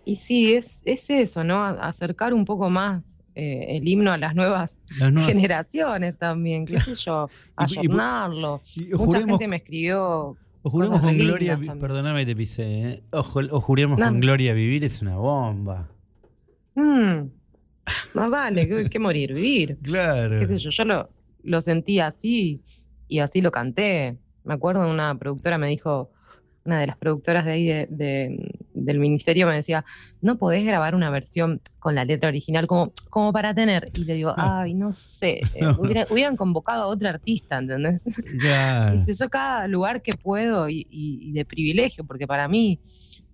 Y sí, es, es eso, ¿no? Acercar un poco más eh, el himno a las nuevas Las nuevas- generaciones también, qué sé yo, y- ayornarlo. y Mucha juremos- gente me escribió O juremos con Gloria, también. perdóname, te pisé. ¿eh? O juremos No. con Gloria vivir es una bomba. Mm, más vale que, que morir, vivir. Claro. qué sé yo, yo lo, lo sentí así y así lo canté. Me acuerdo una productora me dijo, una de las productoras de ahí de- de- del ministerio me decía, no podés grabar una versión con la letra original como, como para tener. Y le digo, ay, no sé, eh, *laughs* hubiera- hubieran convocado a otra artista, ¿entendés? Viste, Yo cada lugar que puedo y, y- y de privilegio, porque para mí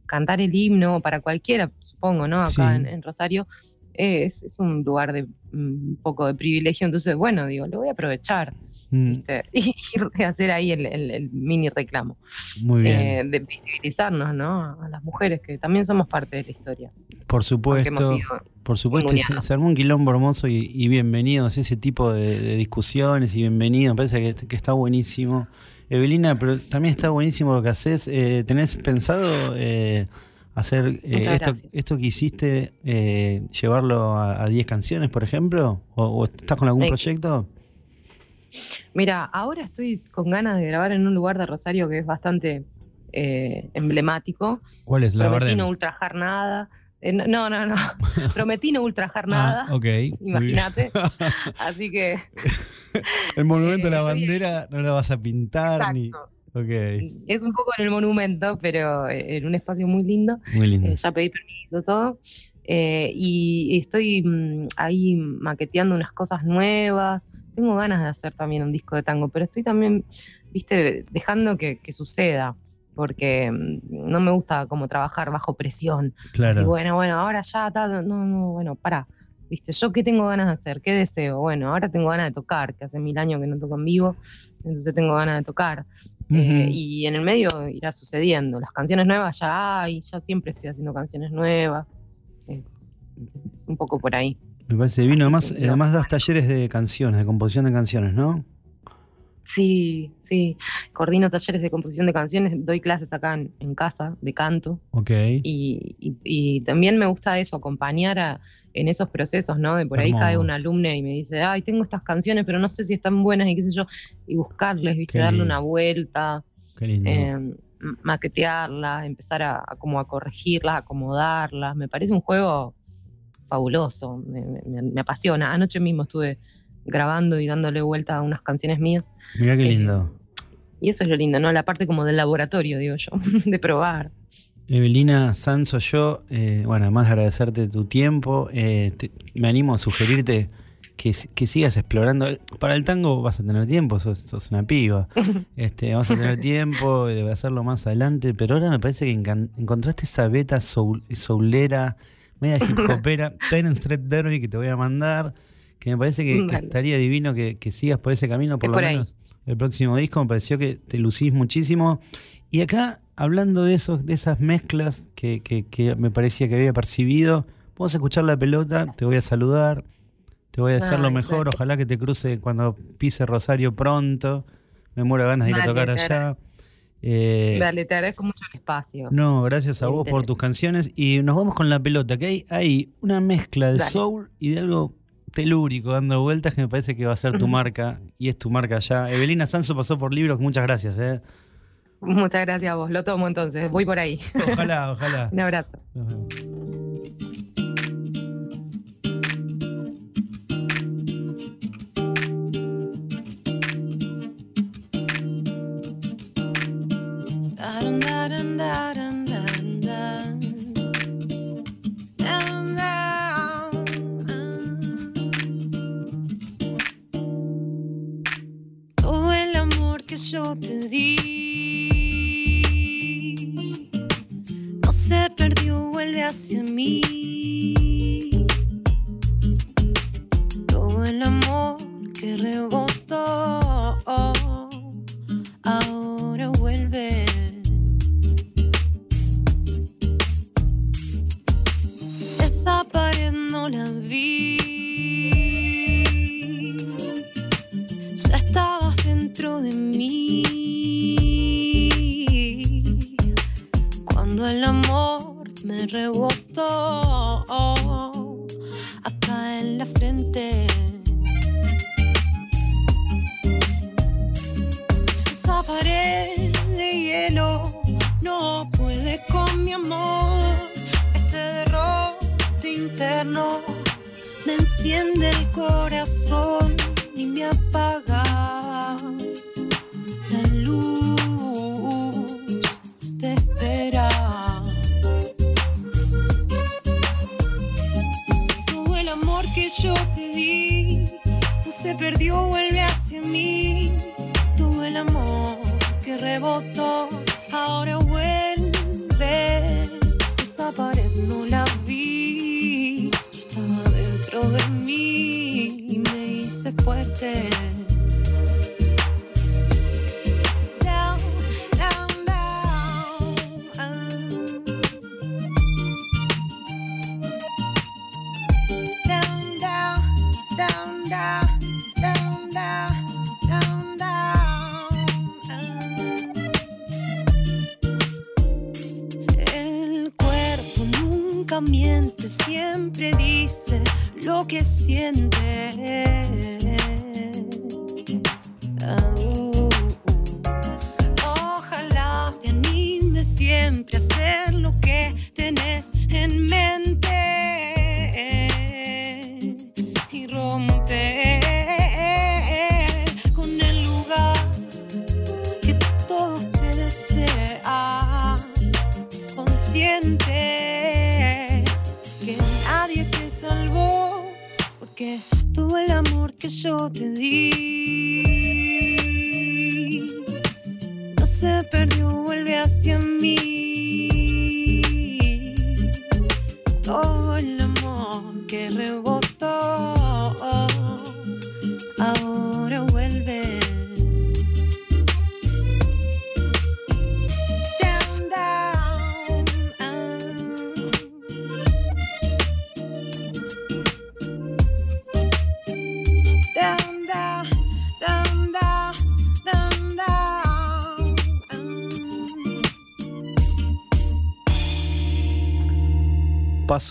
cantar el himno, para cualquiera, supongo, ¿no? Acá Sí. en, en Rosario, es, es un lugar de un poco de privilegio. Entonces, bueno, digo, lo voy a aprovechar, Mm, ¿viste? *laughs* Y, y hacer ahí el, el- el mini reclamo. Muy bien. eh, de visibilizarnos, ¿no? A las mujeres que también somos parte de la historia. por supuesto. Por supuesto, se, se armó un quilombo hermoso y, y bienvenidos a ese tipo de, de discusiones y bienvenidos. Me parece que, que está buenísimo. Evelina, pero también está buenísimo lo que haces. Eh, ¿Tenés pensado eh, hacer eh, esto, esto que hiciste, eh, llevarlo a a 10 canciones, por ejemplo? ¿O, o estás con algún proyecto? Mira, ahora estoy con ganas de grabar en un lugar de Rosario que es bastante eh, emblemático. ¿Cuál es la Prometí verdad? no ultrajar nada. Eh, no, no, no. *laughs* Prometí no ultrajar nada. Ah, ok. muy bien. Imagínate. *laughs* Así que. El monumento a *laughs* la bandera no lo vas a pintar ni. Es un poco en el monumento, pero eh, en un espacio muy lindo. Muy lindo. Eh, ya pedí permiso, todo. Eh, y estoy mm, ahí maqueteando unas cosas nuevas. Tengo ganas de hacer también un disco de tango, pero estoy también, viste, dejando que, que suceda, porque mm, no me gusta como trabajar bajo presión. claro. Así, bueno, bueno, ahora ya, tal, no, no, bueno, pará. Viste, yo qué tengo ganas de hacer, qué deseo. Bueno, ahora tengo ganas de tocar, que hace mil años que no toco en vivo, entonces tengo ganas de tocar. Eh, y en el medio irá sucediendo. Las canciones nuevas ya hay, ya siempre estoy haciendo canciones nuevas. Es, es un poco por ahí. Me parece divino. Además, además das talleres de canciones, de composición de canciones, ¿no? Sí, sí. Coordino talleres de composición de canciones, doy clases acá en, en casa de canto. Ok. Y, y- y también me gusta eso, acompañar a- en esos procesos, ¿no? De por ahí cae un alumno y me dice, ay, tengo estas canciones, pero no sé si están buenas y qué sé yo. Y buscarles, ¿viste? Qué Darle lindo. una vuelta. Qué lindo. eh, maquetearlas, empezar a, a como a corregirlas, acomodarlas. Me parece un juego fabuloso, me, me- me apasiona. Anoche mismo estuve grabando y dándole vuelta a unas canciones mías. Mirá qué eh, lindo. Y eso es lo lindo, ¿no? La parte como del laboratorio, digo yo, *laughs* de probar. Evelina Sanso, yo, eh, bueno, además de agradecerte tu tiempo, eh, te- me animo a sugerirte que, sigas explorando. Para el tango vas a tener tiempo, sos, sos una piba. *laughs* Este, vas a tener tiempo de hacerlo más adelante, pero ahora me parece que encan- encontraste esa beta soul, soulera, media *laughs* hip hopera, Ten Street Derby que te voy a mandar, que me parece que, estaría divino que, que sigas por ese camino, por Es lo por ahí. menos el próximo disco, me pareció que te lucís muchísimo. Y acá, hablando de esos, de esas mezclas que, que- me parecía que había percibido, vamos a escuchar la pelota, te voy a saludar, te voy a hacer lo mejor, ojalá que te cruce cuando pise Rosario pronto. Me muero de ganas de ir a tocar allá. Eh, Dale, te agradezco mucho el espacio. no, gracias a vos por tus canciones. Y nos vamos con la pelota, que hay, hay una mezcla de Dale. soul y de algo telúrico dando vueltas que me parece que va a ser tu *clears throat* marca y es tu marca ya. Evelina Sanso pasó por libros, muchas gracias. ¿eh? Muchas gracias a vos, lo tomo entonces, voy por ahí. Ojalá, ojalá. *laughs* Un abrazo. Nos vemos. Dun, dun, dun, yo te di no se perdió, vuelve hacia mí. Todo el amor que rebotó ahora vuelve. Dentro de mí.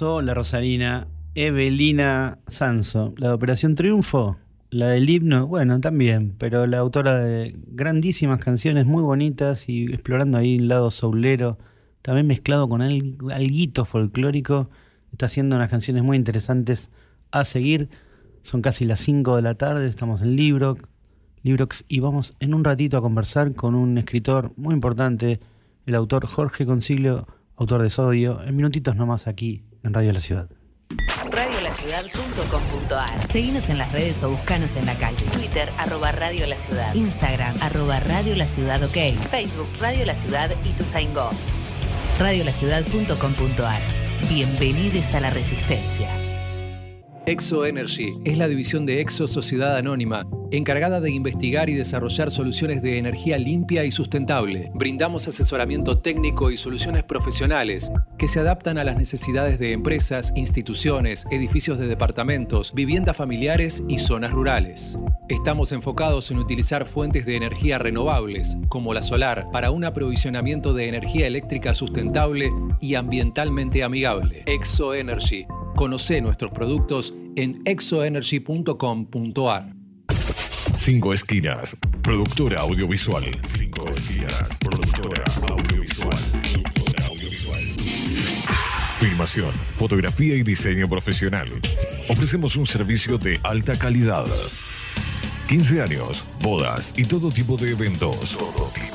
La Rosarina Evelina Sanso. La de Operación Triunfo, la del himno, bueno, también, pero la autora de grandísimas canciones muy bonitas y explorando ahí un lado soulero, también mezclado con al- alguito folclórico. Está haciendo unas canciones muy interesantes a seguir. Son casi las 5 de la tarde, estamos en Librox, Librox y vamos en un ratito a conversar con un escritor muy importante, el autor Jorge Consiglio, autor de Sodio, en minutitos nomás aquí en Radio La Ciudad. Radiolaciudad.com.ar Seguinos en las redes o buscanos en la calle. Twitter, arroba Radio La Ciudad. Instagram, arroba Radio La Ciudad OK. Facebook, Radio La Ciudad y Tuzaingó. Radiolaciudad.com.ar Bienvenidos a la Resistencia. Exo Energy es la división de Exo Sociedad Anónima, encargada de investigar y desarrollar soluciones de energía limpia y sustentable. Brindamos asesoramiento técnico y soluciones profesionales que se adaptan a las necesidades de empresas, instituciones, edificios de departamentos, viviendas familiares y zonas rurales. Estamos enfocados en utilizar fuentes de energía renovables, como la solar, para un aprovisionamiento de energía eléctrica sustentable y ambientalmente amigable. Exo Energy. Conoce nuestros productos en exoenergy.com.ar. Cinco Esquinas, productora audiovisual. Cinco Esquinas, productora audiovisual. Filmación, fotografía y diseño profesional. Ofrecemos un servicio de alta calidad. 15 años, bodas y todo tipo de eventos. Todo tipo de eventos.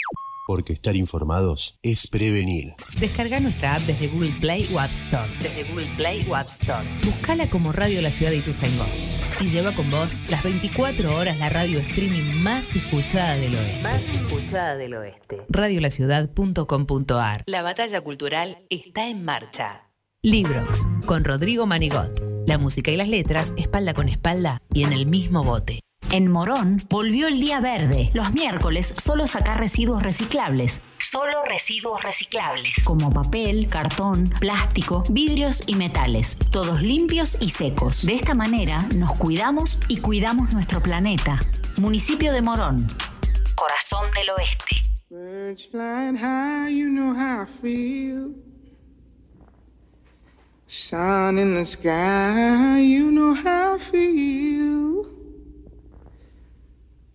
porque estar informados es prevenir. Descarga nuestra app desde Google Play o App Store. Desde Google Play o App Store. Buscala como Radio La Ciudad de Ituzaingó. Y lleva con vos las 24 horas la radio streaming más escuchada del oeste. Más escuchada del oeste. Radiolaciudad.com.ar La batalla cultural está en marcha. Librox, con Rodrigo Manigot. La música y las letras, espalda con espalda y en el mismo bote. En Morón volvió el día verde. Los miércoles solo sacar residuos reciclables. Solo residuos reciclables. Como papel, cartón, plástico, vidrios y metales. Todos limpios y secos. De esta manera nos cuidamos y cuidamos nuestro planeta. Municipio de Morón. Corazón del Oeste. Sun in the sky, you know how feel.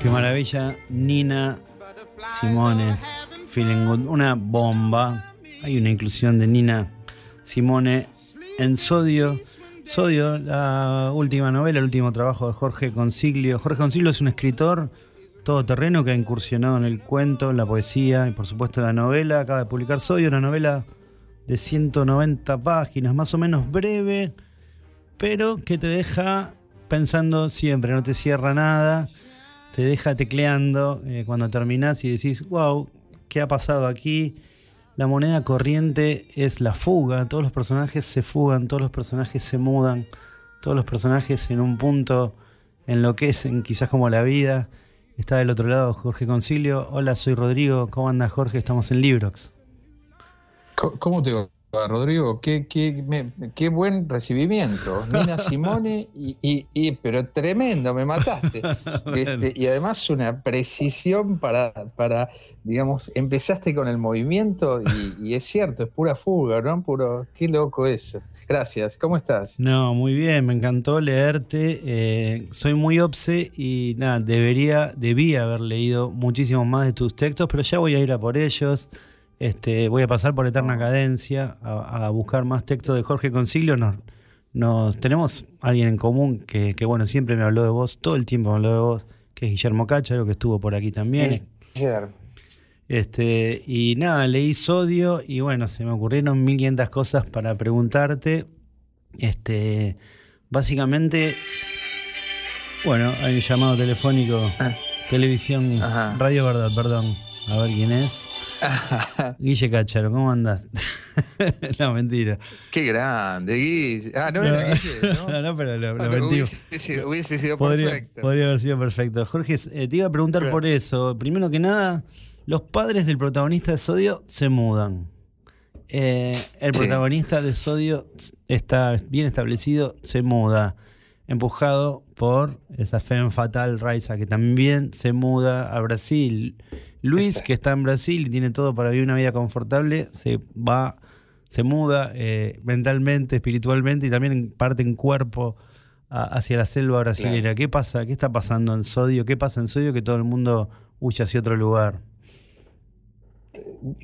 Qué maravilla, Nina Simone, Feeling una bomba. Hay una inclusión de Nina Simone en Sodio. Sodio, la última novela, el último trabajo de Jorge Consiglio. Jorge Consiglio es un escritor todoterreno que ha incursionado en el cuento, en la poesía y por supuesto en la novela. Acaba de publicar Sodio, una novela de 190 páginas, más o menos breve, pero que te deja pensando siempre, no te cierra nada, te deja tecleando eh, cuando terminás y decís, wow, ¿qué ha pasado aquí? La moneda corriente es la fuga, todos los personajes se fugan, todos los personajes se mudan, todos los personajes en un punto enloquecen, quizás como la vida. Está del otro lado Jorge Concilio. Hola, soy Rodrigo. ¿Cómo anda Jorge? Estamos en Librox. ¿Cómo te Rodrigo? Qué, qué, me- qué buen recibimiento. Nina *laughs* Simone, y, y- y- pero tremendo, me mataste. *laughs* Este, y además una precisión para, para, digamos, empezaste con el movimiento y, y es cierto, es pura fuga, ¿no? Puro, qué loco eso. Gracias, ¿cómo estás? No, muy bien, me encantó leerte. eh, soy muy obse y nada, debería, debía haber leído muchísimo más de tus textos, pero ya voy a ir a por ellos. Este, voy a pasar por Eterna Cadencia a, a buscar más textos de Jorge Concilio. Nos, nos tenemos alguien en común que, que, bueno, siempre me habló de vos, todo el tiempo me habló de vos, que es Guillermo Cácharo, que estuvo por aquí también. Guillermo. Este, y nada, leí Sodio y bueno, se me ocurrieron 1500 cosas para preguntarte. Este, básicamente, bueno, hay un llamado telefónico, televisión, Radio Verdad, perdón. A ver quién es. *laughs* Guille Cácharo, ¿cómo andás? *laughs* no, mentira. Qué grande, Guille. Ah, no, era Guille, *laughs* ¿no? no, pero lo, lo mentí. hubiese, sido- hubiese sido Podría, perfecto. podría haber sido perfecto. Jorge, eh, te iba a preguntar Claro. por eso. Primero que nada, los padres del protagonista de Sodio se mudan. Eh, el protagonista de Sodio está bien establecido, se muda, empujado por esa femme fatal Raiza, que también se muda a Brasil. Luis, que está en Brasil y tiene todo para vivir una vida confortable, se va, se muda eh, mentalmente, espiritualmente y también parte en cuerpo hacia la selva brasileña. ¿Qué pasa? ¿Qué está pasando en Sodio? ¿Qué pasa en Sodio que todo el mundo huye hacia otro lugar?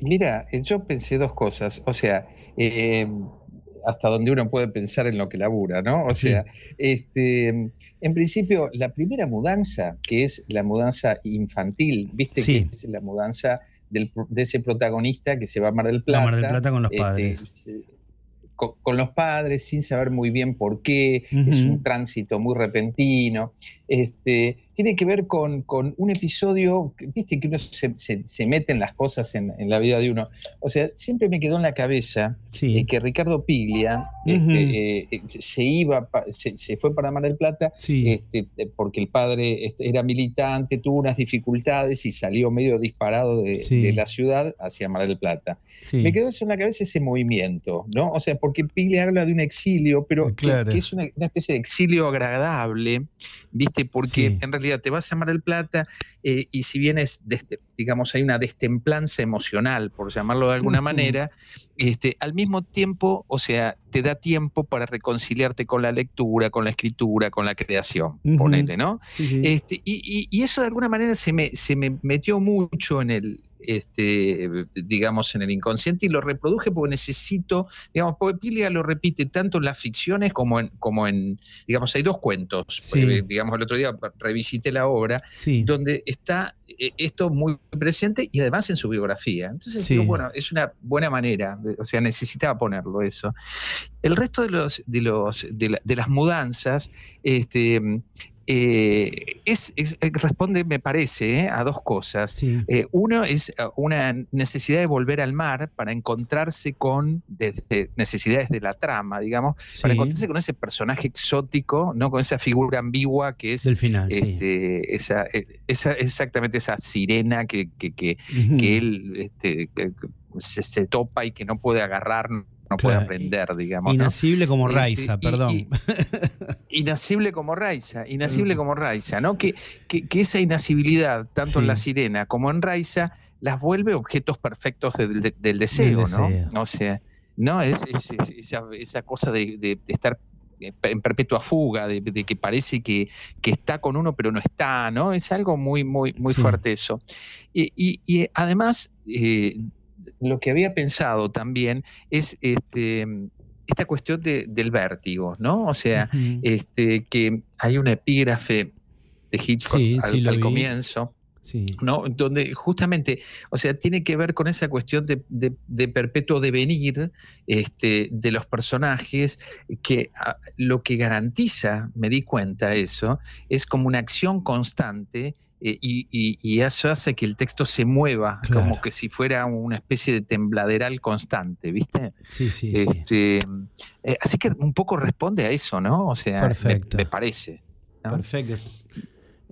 Mira, yo pensé dos cosas. O sea, eh, hasta donde uno puede pensar en lo que labura, ¿no? O sea, este, en principio, la primera mudanza, que es la mudanza infantil, viste que es la mudanza de ese protagonista que se va a Mar del Plata. Mar del Plata con los este, padres con, los padres sin saber muy bien por qué, es un tránsito muy repentino. Este, tiene que ver con, un episodio, viste que uno se, mete en las cosas en, la vida de uno. O sea, siempre me quedó en la cabeza eh, que Ricardo Piglia este, eh, se iba, se, fue para Mar del Plata este, porque el padre era militante, tuvo unas dificultades y salió medio disparado de, la ciudad hacia Mar del Plata. Me quedó eso en la cabeza ese movimiento, ¿no? O sea, porque Piglia habla de un exilio, pero que, es una, una especie de exilio agradable, ¿viste? Porque en realidad te vas a Mar del Plata eh, y si bien es, digamos, hay una destemplanza emocional, por llamarlo de alguna manera, este, al mismo tiempo, o sea, te da tiempo para reconciliarte con la lectura, con la escritura, con la creación, ponele, ¿no? Este, y, y, eso de alguna manera se me, se me metió mucho en el, este, digamos, en el inconsciente y lo reproduje porque necesito, digamos, porque Pilia lo repite tanto en las ficciones como en, como en digamos, hay dos cuentos, eh, digamos, el otro día revisité la obra, donde está eh, esto muy presente y además en su biografía. Entonces, digo, bueno, es una buena manera, o sea, necesitaba ponerlo eso. El resto de los, de los, de, de las mudanzas, este, eh, es, eh, responde, me parece, eh, a dos cosas. uno es una necesidad de volver al mar para encontrarse con, desde necesidades de la trama, digamos, para encontrarse con ese personaje exótico, ¿no? con esa figura ambigua que es final, este, esa, exactamente esa sirena que, que, él este, se, se, topa y que no puede agarrar no puede aprender, digamos. Inasible como este, Raiza, perdón. inasible como Raiza, inasible como Raiza, ¿no? Que, que, esa inasibilidad, tanto en la sirena como en Raiza, las vuelve objetos perfectos del deseo, ¿no? O sea, ¿no? Es, esa, cosa de, estar en perpetua fuga, de, que parece que, está con uno pero no está, ¿no? Es algo muy, muy, muy fuerte eso. Y, y, además, eh, lo que había pensado también es este, esta cuestión del vértigo, ¿no? O sea, este, que hay una epígrafe de Hitchcock al, comienzo. ¿No? Donde justamente, o sea, tiene que ver con esa cuestión de, perpetuo devenir este, de los personajes, que ah, lo que garantiza, me di cuenta eso, es como una acción constante eh, y, eso hace que el texto se mueva, como que si fuera una especie de tembladeral constante, ¿viste? Sí, sí. Este, eh, así que un poco responde a eso, ¿no? O sea, Me, parece. Perfecto.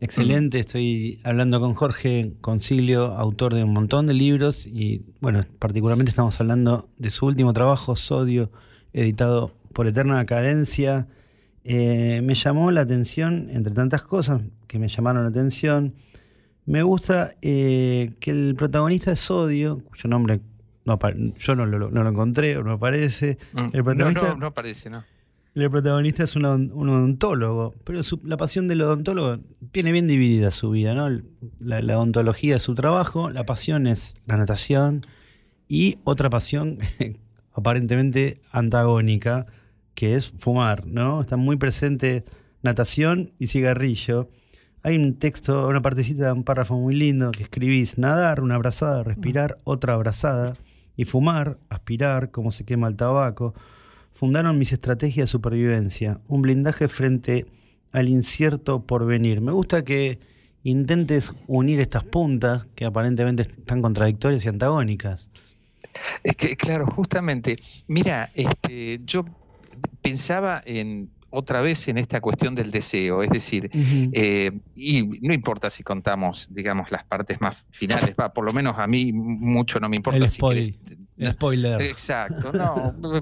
Excelente, estoy hablando con Jorge Concilio, autor de un montón de libros y bueno, particularmente estamos hablando de su último trabajo, Sodio, editado por Eterna Cadencia. Eh, me llamó la atención, entre tantas cosas que me llamaron la atención, me gusta eh, que el protagonista de Sodio, cuyo nombre no, yo no lo, encontré o no aparece. Mm, el protagonista, no, no, aparece, ¿no? El protagonista es un, odontólogo, pero la pasión del odontólogo tiene bien dividida su vida, ¿no? La, la, odontología es su trabajo, la pasión es la natación y otra pasión *laughs* aparentemente antagónica, que es fumar, ¿no? Está muy presente natación y cigarrillo. Hay un texto, una partecita, un párrafo muy lindo que escribís, nadar, una abrazada, respirar, otra abrazada, y fumar, aspirar, como se quema el tabaco, fundaron mis estrategias de supervivencia, un blindaje frente al incierto porvenir. Me gusta que intentes unir estas puntas que aparentemente están contradictorias y antagónicas. Es que, claro, justamente, mira, este, yo pensaba en otra vez en esta cuestión del deseo, es decir, eh, y no importa si contamos, digamos, las partes más finales, va, por lo menos a mí mucho no me importa si Spoiler. Exacto, no. *laughs*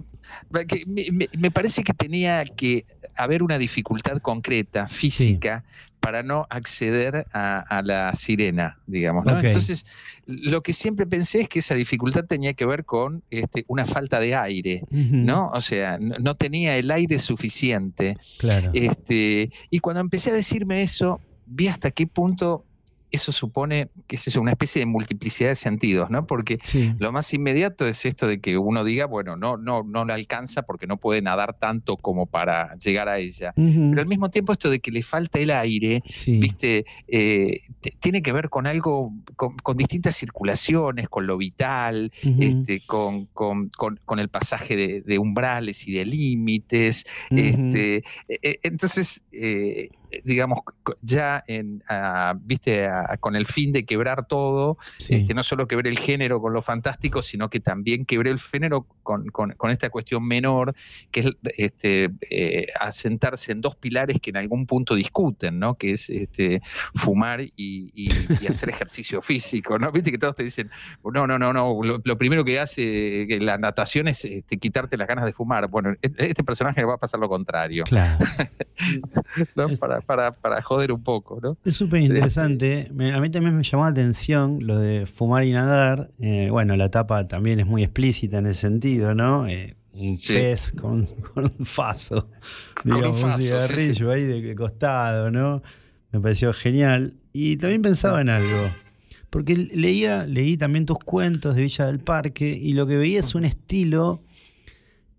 me, parece que tenía que haber una dificultad concreta, física, para no acceder a, la sirena, digamos. Entonces, lo que siempre pensé es que esa dificultad tenía que ver con este, una falta de aire, ¿no? O sea, no, tenía el aire suficiente. Claro. Este, y cuando empecé a decirme eso, vi hasta qué punto eso supone que es una especie de multiplicidad de sentidos, ¿no? Porque lo más inmediato es esto de que uno diga, bueno, no, no, no le alcanza porque no puede nadar tanto como para llegar a ella. Pero al mismo tiempo esto de que le falta el aire, viste, eh, tiene que ver con algo, con, distintas circulaciones, con lo vital, este, con, el pasaje de, umbrales y de límites. este, e, e, entonces, eh, digamos, ya en, viste, con el fin de quebrar todo, este, no solo quebré el género con lo fantástico, sino que también quebré el género con, esta cuestión menor, que es este, eh, asentarse en dos pilares que en algún punto discuten, ¿no? Que es este, fumar y, hacer *laughs* ejercicio físico, ¿no? Viste que todos te dicen, no, no, no, no, lo, primero que hace la natación es este, quitarte las ganas de fumar. Bueno, e, este personaje va a pasar lo contrario. Claro. *laughs* Para, *laughs* para, para, joder un poco, ¿no? Es súper interesante. a mí también me llamó la atención lo de fumar y nadar. Eh, bueno, la tapa también es muy explícita en ese sentido, ¿no? Eh, un pez con, un faso, digamos, un, cigarrillo ahí de, costado, ¿no? Me pareció genial. Y también pensaba en algo. Porque leía, leí también tus cuentos de Villa del Parque y lo que veía es un estilo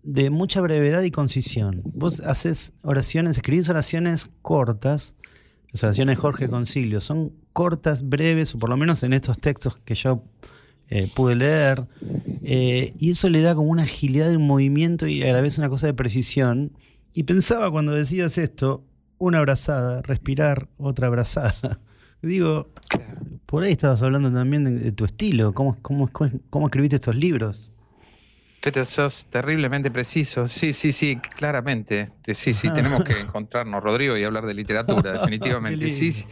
de mucha brevedad y concisión. Vos haces oraciones, escribís oraciones cortas, las oraciones de Jorge Concilio, son cortas, breves, o por lo menos en estos textos que yo eh, pude leer, eh, y eso le da como una agilidad de un movimiento y a la vez una cosa de precisión. Y pensaba cuando decías esto, una abrazada, respirar, otra abrazada. *laughs* Digo, por ahí estabas hablando también de, tu estilo, cómo, cómo, cómo escribiste estos libros. Pero sos terriblemente preciso. Sí, sí, sí, claramente. Sí, sí, tenemos que encontrarnos, Rodrigo, y hablar de literatura, *laughs* definitivamente. sí, sí,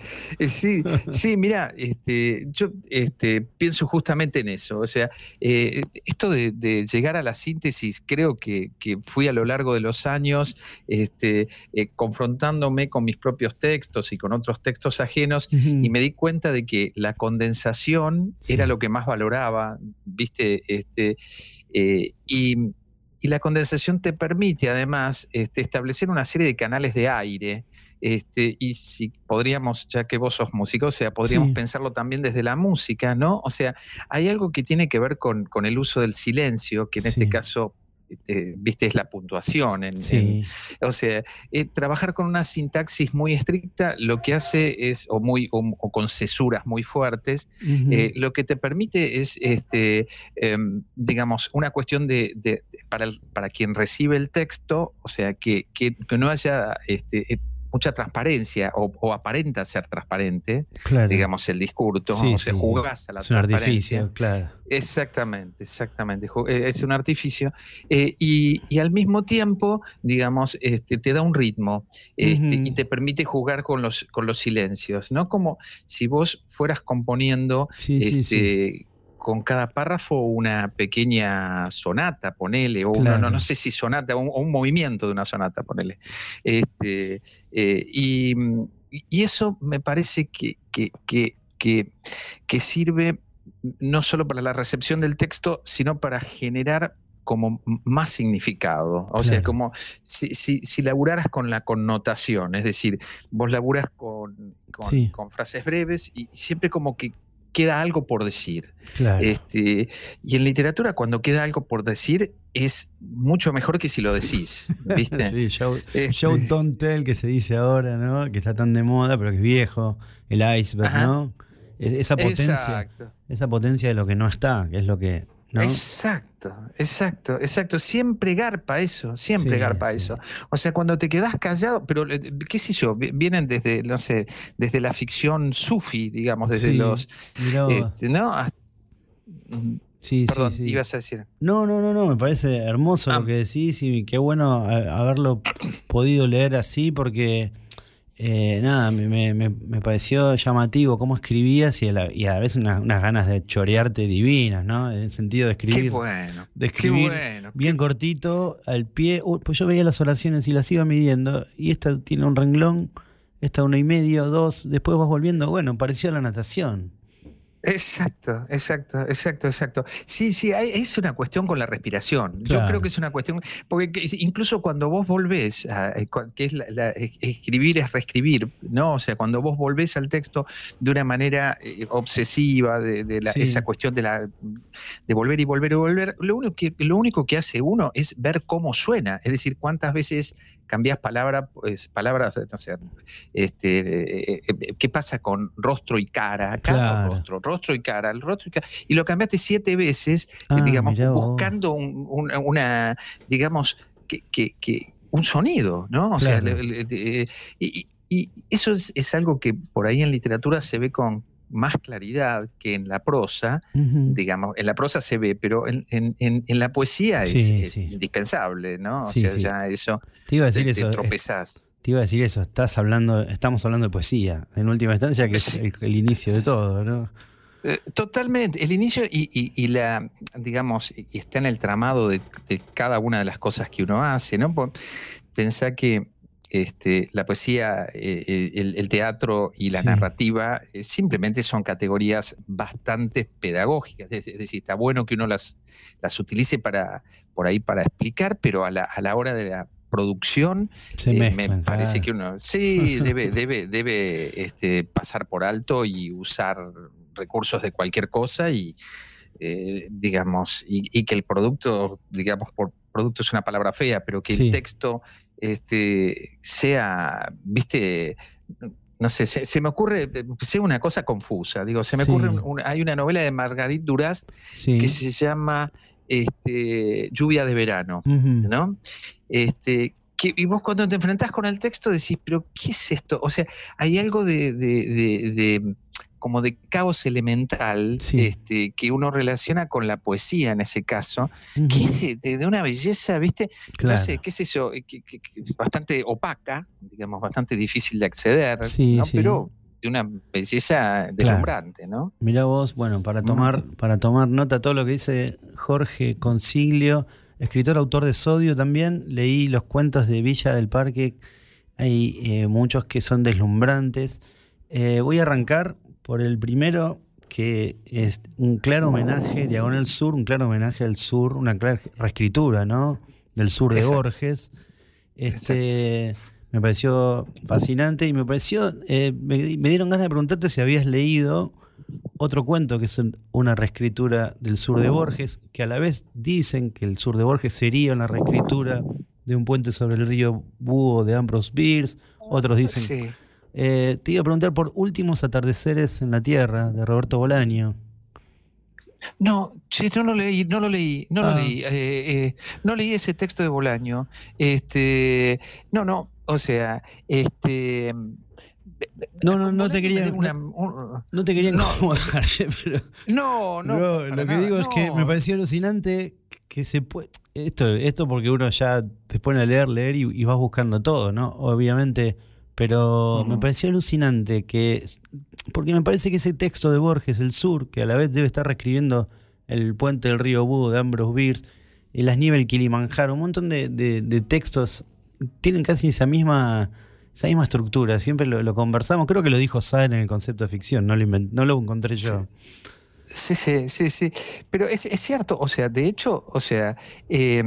sí, sí, mira, este, yo este, pienso justamente en eso. O sea, eh, esto de, llegar a la síntesis, creo que, fui a lo largo de los años este, eh, confrontándome con mis propios textos y con otros textos ajenos, y me di cuenta de que la condensación era lo que más valoraba, ¿viste? Este, eh, y, la condensación te permite además este, establecer una serie de canales de aire. Este, y si podríamos, ya que vos sos músico, o sea, podríamos pensarlo también desde la música, ¿no? O sea, hay algo que tiene que ver con, el uso del silencio, que en este caso este, viste, es la puntuación. En, o sea, eh, trabajar con una sintaxis muy estricta lo que hace es, o, muy, o, con cesuras muy fuertes, eh, lo que te permite es, este, em, digamos, una cuestión de, para, para, quien recibe el texto, o sea, que, que, no haya este, mucha transparencia o, aparenta ser transparente, digamos, el discurso, o se jugás a la es un artificio, claro. Exactamente, exactamente. Eh, es un artificio. Eh, y, al mismo tiempo, digamos, este, te da un ritmo este, y te permite jugar con los, con los silencios, ¿no? Como si vos fueras componiendo este, con cada párrafo una pequeña sonata, ponele, o no, no, sé si sonata, o un, movimiento de una sonata, ponele. Este, eh, y, eso me parece que, que, sirve no solo para la recepción del texto, sino para generar como más significado. O sea, como si, si, laburaras con la connotación, es decir, vos laburas con, con frases breves y siempre como que queda algo por decir. Este, y en literatura, cuando queda algo por decir, es mucho mejor que si lo decís. *laughs* ¿Viste? sí, show, este don't tell que se dice ahora, ¿no? Que está tan de moda, pero que es viejo. El iceberg, ¿no? Esa potencia. Esa potencia de lo que no está, que es lo que Exacto, exacto, exacto. Siempre garpa eso, siempre garpa eso. O sea, cuando te quedas callado, pero eh, qué sé yo, vienen desde, no sé, desde la ficción sufi, digamos, desde los. Este, ¿No? Mm, sí, Perdón, ibas a decir. No, no, no, no, me parece hermoso lo ah. que decís y qué bueno haberlo podido leer así porque eh, nada, me, me, me, pareció llamativo cómo escribías y a, la, y a veces unas, ganas de chorearte divinas, ¿no? En el sentido de escribir. Qué bueno. De escribir bueno, bien cortito, al pie. pues yo veía las oraciones y las iba midiendo. Y esta tiene un renglón, esta uno y medio, dos. Después vas volviendo. Bueno, pareció la natación. Exacto, exacto, exacto, exacto. Sí, sí, es una cuestión con la respiración. Yo creo que es una cuestión, porque incluso cuando vos volvés, a, eh, que es la, escribir es reescribir, ¿no? O sea, cuando vos volvés al texto de una manera eh, obsesiva, de, esa cuestión de, la, de volver y volver y volver, lo único, que, lo único que hace uno es ver cómo suena, es decir, cuántas veces cambias palabra, pues, palabras, no sé, este, eh, ¿qué pasa con rostro y cara? Cara rostro, rostro y cara, el rostro y cara, y lo cambiaste siete veces, eh, ah, digamos, buscando una, digamos, que, un sonido, ¿no? O sea, y, eso es, algo que por ahí en literatura se ve con más claridad que en la prosa, digamos, en la prosa se ve, pero en, la poesía es, indispensable, ¿no? O sea, ya eso, te iba a decir eso, tropezás. Te iba a decir eso, estás hablando, estamos hablando de poesía, en última instancia, que es el inicio de todo, ¿no? Eh, totalmente, el inicio y, la, digamos, y está en el tramado de, cada una de las cosas que uno hace, ¿no? Pensá que este, la poesía, eh, eh, el, teatro y la narrativa simplemente son categorías bastante pedagógicas, es, decir, está bueno que uno las, las utilice para, por ahí para explicar, pero a la, a la hora de la producción, me parece que uno sí debe, *laughs* debe, debe este, pasar por alto y usar recursos de cualquier cosa y, eh, digamos, y, que el producto, digamos, por producto es una palabra fea, pero que el texto este, sea, viste, no sé, se, me ocurre, sea una cosa confusa, digo, se me ocurre, hay una novela de Margarit Duras que se llama este, Lluvia de Verano, ¿no? Este, que, y vos cuando te enfrentás con el texto decís, pero ¿qué es esto? O sea, hay algo de como de caos elemental este, que uno relaciona con la poesía en ese caso, que es de, una belleza, ¿viste? No sé, qué es eso, que, bastante opaca, digamos, bastante difícil de acceder, ¿no? pero de una belleza deslumbrante, ¿no? Mira vos, bueno, para tomar, para tomar nota todo lo que dice Jorge Consiglio, escritor, autor de Sodio también, leí los cuentos de Villa del Parque, hay eh, muchos que son deslumbrantes. Eh, voy a arrancar por el primero, que es un claro homenaje, Diagonal Sur, un claro homenaje al sur, una clara reescritura, ¿no? Del sur de Borges. Este, me pareció fascinante y me pareció, eh, me, dieron ganas de preguntarte si habías leído otro cuento que es una reescritura del sur de Borges, que a la vez dicen que el sur de Borges sería una reescritura de un puente sobre el río Búho de Ambrose Bierce, otros dicen eh, te iba a preguntar por Últimos Atardeceres en la Tierra, de Roberto Bolaño. No, no lo leí, no lo leí, no lo ah. leí, eh, eh, no leí ese texto de Bolaño. Este, no, no, o sea, este. No, no, no te quería, no, te quería incomodar, *laughs* pero no, no, lo que digo es que me pareció alucinante que se puede esto, esto porque uno ya te pone a leer, leer y, y vas buscando todo, ¿no? Obviamente pero me pareció alucinante que, porque me parece que ese texto de Borges, El Sur, que a la vez debe estar reescribiendo El puente del río Búho de Ambrose Bierce, y Las nieves del Kilimanjaro, un montón de, textos tienen casi esa misma, esa misma estructura, siempre lo, conversamos, creo que lo dijo Saer en el concepto de ficción, no lo, no lo encontré yo. Sí, sí, sí, sí, pero es, es cierto, o sea, de hecho, o sea, eh,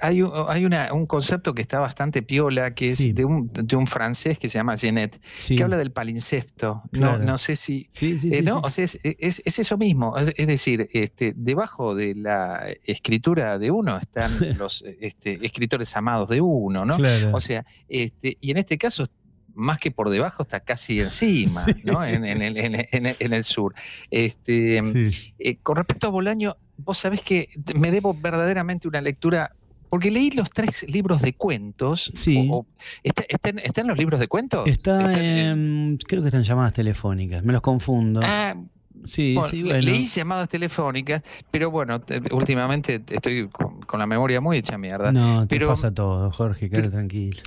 hay, hay un concepto que está bastante piola, que es de, un, de, un, francés que se llama Genet, que habla del palincepto. No, no sé si... Eh, no, o sea, es, es, eso mismo. Es, decir, este, debajo de la escritura de uno están *laughs* los este, escritores amados de uno, ¿no? O sea, este, y en este caso más que por debajo, está casi *laughs* encima, ¿no? En, en, en, el sur. Este, eh, con respecto a Bolaño, vos sabés que me debo verdaderamente una lectura porque leí los tres libros de cuentos. Sí. ¿Están los libros de cuentos? Está en, creo que están llamadas telefónicas, me los confundo. Ah, Sí, sí, bueno. Leí llamadas telefónicas, pero bueno, últimamente estoy con la memoria muy hecha mierda. No, te pero, pasa todo, Jorge, quédate tranquilo.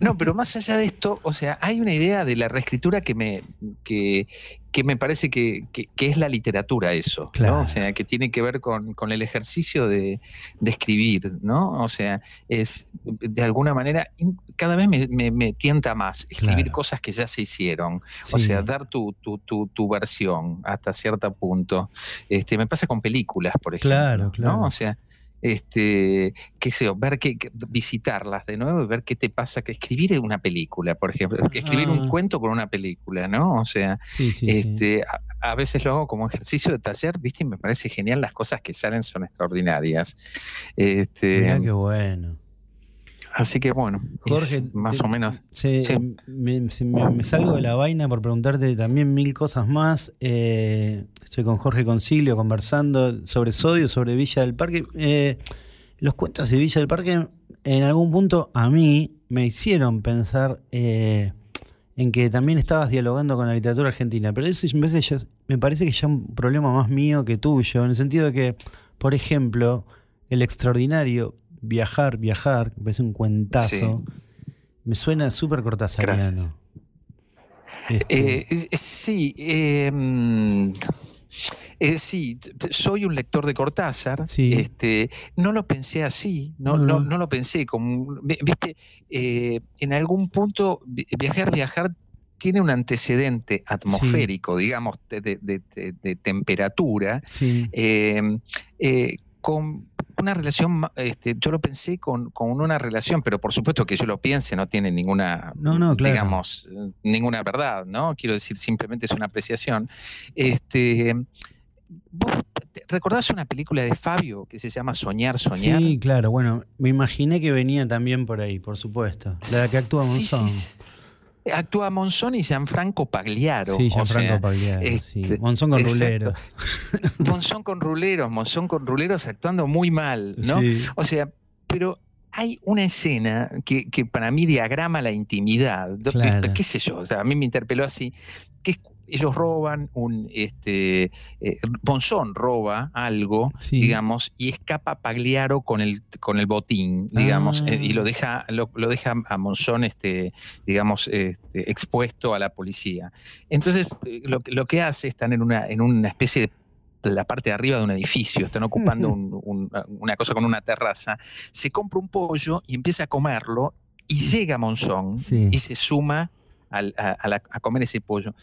no, pero más allá de esto, o sea, hay una idea de la reescritura que me, que, que me parece que, que- que es la literatura eso, Claro. ¿no? O sea, que tiene que ver con, con el ejercicio de, de escribir, ¿no? O sea, es de alguna manera, cada vez me, me- me tienta más escribir Claro. cosas que ya se hicieron, o sea, dar tu, tu, tu, tu versión hasta cierto punto. Este, me pasa con películas, por ejemplo. Claro, claro. ¿no? O sea, este, qué sé yo, ver que, visitarlas de nuevo y ver qué te pasa, que escribir una película, por ejemplo, escribir Ah. un cuento con una película, ¿no? O sea, Sí, sí, sí. este, a, a veces lo hago como ejercicio de taller, ¿viste? Y me parece genial, las cosas que salen son extraordinarias. Este, Mirá qué bueno. Así que bueno, es Jorge, más te- o menos. se- Sí. me, se- me- me salgo de la vaina por preguntarte también mil cosas más. Eh, estoy con Jorge Concilio conversando sobre Sodio, sobre Villa del Parque. Eh, los cuentos de Villa del Parque en algún punto a mí me hicieron pensar eh, en que también estabas dialogando con la literatura argentina, pero eso me parece, ya, me parece que ya un problema más mío que tuyo, en el sentido de que, por ejemplo, el extraordinario Viajar, Viajar, que me parece un cuentazo, me suena súper cortasariano. Este, Eh, sí, eh, mm, eh, sí, soy un lector de Cortázar. Sí. Este, no lo pensé así, no, No, no, no. lo pensé como, viste, eh, en algún punto vi- viajar, viajar tiene un antecedente atmosférico, digamos, de, de- de- de- de temperatura, sí. eh, eh, con una relación, este, yo lo pensé con, con una relación, pero por supuesto que yo lo piense no tiene ninguna, No, no, claro. digamos, ninguna verdad, ¿no? Quiero decir, simplemente es una apreciación. Este, ¿Vos recordás una película de Fabio que se llama Soñar, Soñar? Sí, claro, bueno, me imaginé que venía también por ahí, por supuesto. La que actúa Monzón. sí, Sí, sí. Actúa Monzón y Gianfranco Pagliaro. o Gianfranco sea, Pagliaro, sí. este, Monzón con exacto. ruleros. *laughs* Monzón con ruleros, Monzón con ruleros actuando muy mal, ¿no? Sí. O sea, pero hay una escena que, que para mí diagrama la intimidad. Claro. ¿Qué sé yo? O sea, a mí me interpeló así. Que es- ellos roban un. Este, eh, Monzón roba algo, Sí. digamos, y escapa Pagliaro con el, con el botín, digamos, Ah. eh, y lo deja, lo, lo deja a Monzón, este, digamos, este, expuesto a la policía. Entonces, eh, lo, que- lo que hace, están en una, en una especie de la parte de arriba de un edificio, están ocupando *laughs* un- un- una cosa con una terraza, se compra un pollo y empieza a comerlo y llega Monzón Sí. y se suma al- a, a la- a comer ese pollo.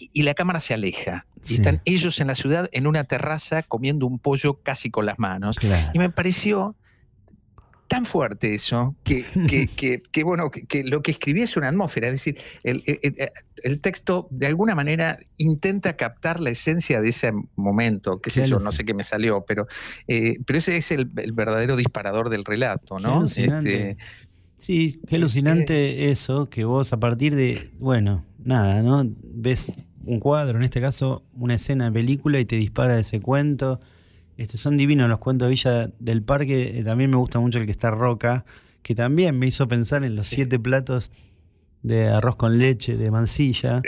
Y, y la cámara se aleja. Sí. Y están ellos en la ciudad en una terraza comiendo un pollo casi con las manos. Claro. Y me pareció tan fuerte eso que, que, *laughs* que- que, bueno, que, lo que escribí es una atmósfera, es decir, el, el- el- texto de alguna manera intenta captar la esencia de ese momento, qué sé yo, no sé qué me salió, pero, eh, pero ese es el, el verdadero disparador del relato, ¿no? Este, Sí, qué alucinante eso, que vos a partir de, bueno, nada, ¿no? Ves un cuadro, en este caso una escena de película y te dispara ese cuento. Este, son divinos los cuentos de Villa del Parque, eh, también me gusta mucho el que está Roca, que también me hizo pensar en los Sí. siete platos de arroz con leche de Mansilla.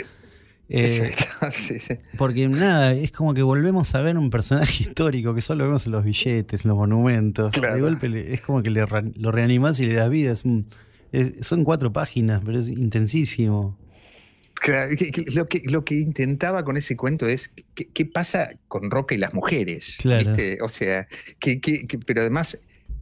Eh, exacto, *laughs* sí, sí. porque nada, es como que volvemos a ver un personaje *laughs* histórico que solo vemos en los billetes, en los monumentos. Claro. De golpe es como que le lo reanimás y le das vida. Es un- es- son cuatro páginas, pero es intensísimo. Claro, lo, que, lo que intentaba con ese cuento es qué, qué pasa con Roca y las mujeres, Claro. ¿viste? O sea, que, que- que- pero además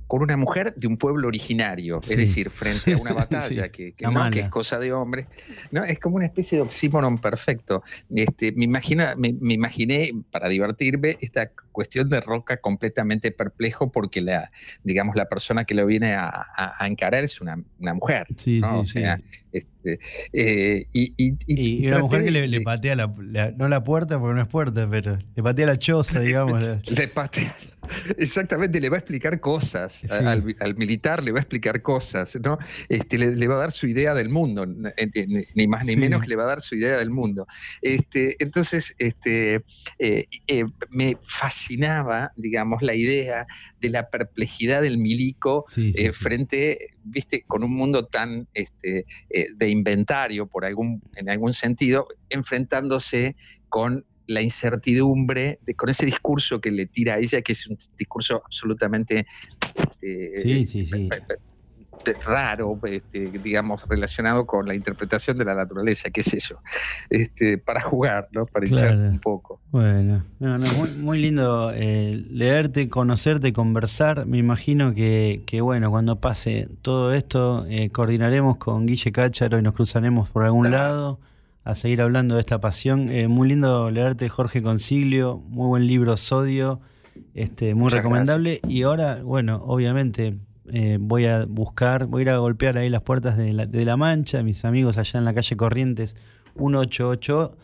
con una mujer de un pueblo originario, Sí. es decir, frente a una *laughs* batalla Sí, que, que no, que es cosa de hombres, ¿no? Es como una especie de oxímoron perfecto. Este, me, imagino, me, me imaginé, para divertirme, esta cuestión de Roca completamente perplejo porque la, digamos, la persona que lo viene a, a- a encarar es una, una mujer. Sí, ¿no? sí, o sí. sea, este, eh, y, y- y- Y, y una mujer que le, de- le patea la, la- no la puerta porque no es puerta, pero le patea la choza, *laughs* digamos. Le patea- Exactamente, le va a explicar cosas Sí. al, al militar, le va a explicar cosas, ¿no? Este, le, le va a dar su idea del mundo, ni, más ni Sí. menos que le va a dar su idea del mundo. Este, entonces, este, eh, eh, me fascinaba, digamos, la idea de la perplejidad del milico Sí, frente, viste, con un mundo tan este, eh, de inventario, por algún, en algún sentido, enfrentándose con la incertidumbre, de, con ese discurso que le tira a ella, que es un discurso absolutamente este, Sí, sí, sí. Raro, este, digamos, relacionado con la interpretación de la naturaleza, qué sé yo, este, para jugar, ¿no? Para hinchar Claro. un poco. Bueno, no, no, muy, muy lindo eh, leerte, conocerte, conversar. Me imagino que, que, bueno, cuando pase todo esto, eh, coordinaremos con Guille Cácharo y nos cruzaremos por algún lado a seguir hablando de esta pasión. Eh, muy lindo leerte, Jorge Consiglio, muy buen libro, Sodio, este, muy Muchas recomendable. Y ahora, bueno, obviamente eh, voy a buscar, voy a ir a golpear ahí las puertas de la, de la Mancha, mis amigos allá en la calle Corrientes 188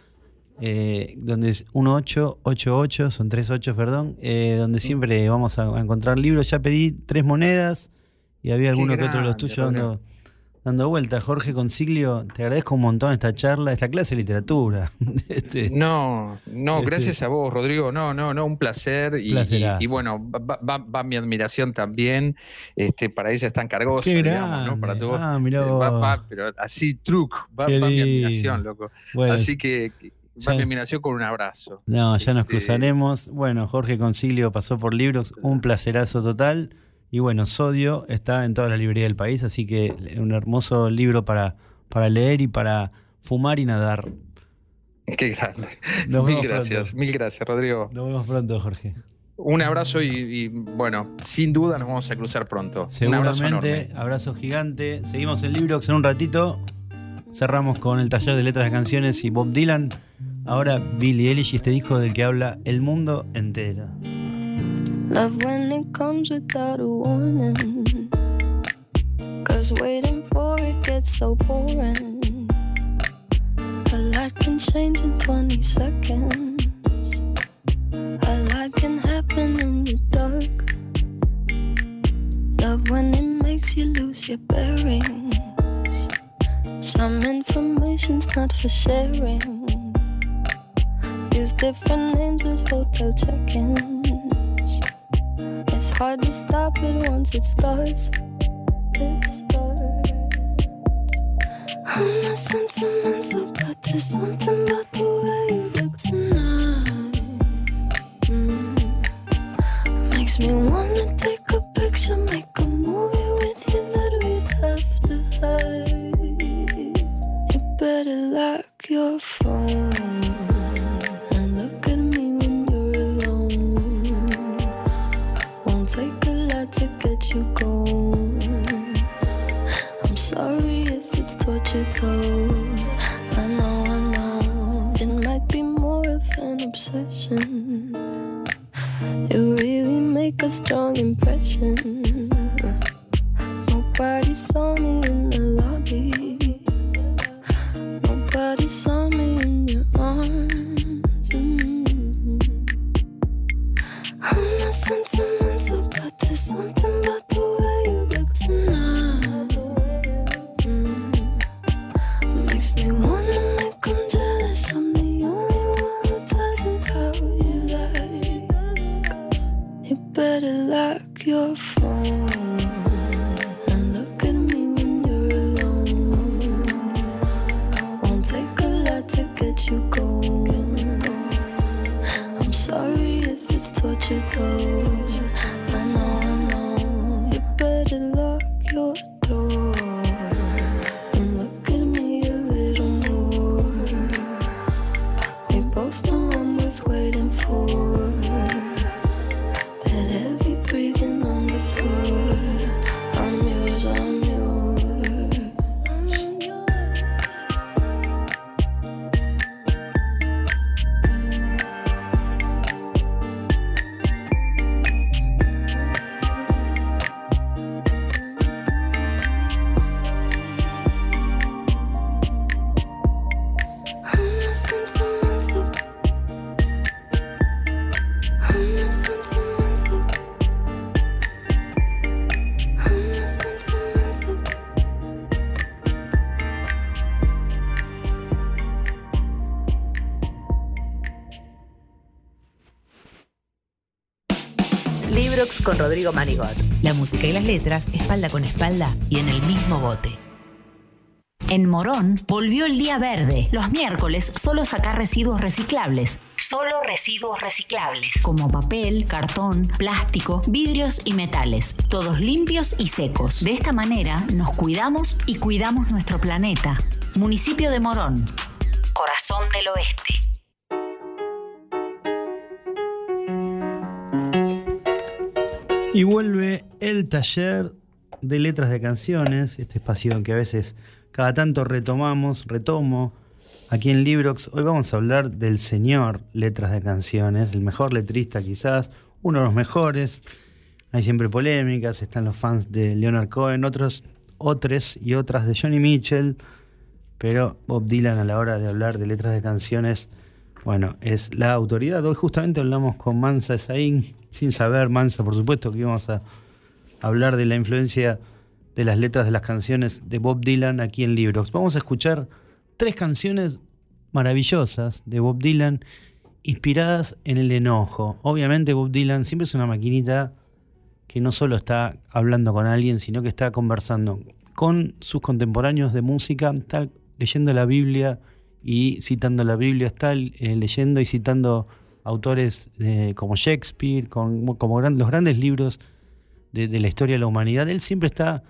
eh, donde es 1888, son tres ochos, perdón, eh, donde siempre vamos a, a encontrar libros. Ya pedí tres monedas y había alguno que otro de los tuyos dando, dando vuelta. Jorge Consiglio, te agradezco un montón esta charla, esta clase de literatura. *laughs* Este, No, no, Este- gracias a vos, Rodrigo. No, no, no, un placer. Y, y- y bueno, va, va- va mi admiración también. Este, para ella es tan cargosa, Qué digamos, ¿no? Para todos. Ah, mirá Eh, va- va, pero así, truc, va, mi admiración, loco. Bueno, así que, va mi admiración con un abrazo. No, ya nos Este, cruzaremos. Bueno, Jorge Consiglio pasó por Libros, un placerazo total. Y bueno, Sodio está en toda la librería del país, así que un hermoso libro para, para leer y para fumar y nadar. Qué grande. Nos mil gracias, pronto. mil gracias, Rodrigo. Nos vemos pronto, Jorge. Un abrazo y, y, bueno, sin duda nos vamos a cruzar pronto. Un abrazo enorme. Seguramente, abrazo gigante. Seguimos en Librox en un ratito. Cerramos con el taller de letras de canciones y Bob Dylan. Ahora Billie Eilish y este disco del que habla el mundo entero. Love when it comes without a warning. Cause waiting for it gets so boring. A lot can change in 20 seconds. A lot can happen in the dark. Love when it makes you lose your bearings. Some information's not for sharing. Use different names at hotel check ins. It's hard to stop it once it starts. It starts. I'm not sentimental, but there's something about the way you look tonight. Mm. Makes me wanna take a picture, make a movie with you that we'd have to hide. You better lock your phone 全 La música y las letras, espalda con espalda y en el mismo bote. En Morón volvió el día verde. Los miércoles solo sacar residuos reciclables. Solo residuos reciclables, como papel, cartón, plástico, vidrios y metales, todos limpios y secos. De esta manera nos cuidamos y cuidamos nuestro planeta. Municipio de Morón, taller de letras de canciones, este espacio en que a veces cada tanto retomamos, retomo aquí en Librox. Hoy vamos a hablar del señor letras de canciones, el mejor letrista quizás, uno de los mejores. Hay siempre polémicas, están los fans de Leonard Cohen, otros, otros y otras de Johnny Mitchell, pero Bob Dylan a la hora de hablar de letras de canciones, bueno, es la autoridad. Hoy justamente hablamos con Mansa Esaín, sin saber, Mansa, por supuesto, que íbamos a hablar de la influencia de las letras de las canciones de Bob Dylan aquí en Libros. Vamos a escuchar tres canciones maravillosas de Bob Dylan inspiradas en el enojo. Obviamente Bob Dylan siempre es una maquinita que no solo está hablando con alguien, sino que está conversando con sus contemporáneos de música, está leyendo la Biblia y citando la Biblia, está eh, leyendo y citando autores eh, como Shakespeare, como los grandes libros de, la historia de la humanidad. Él siempre está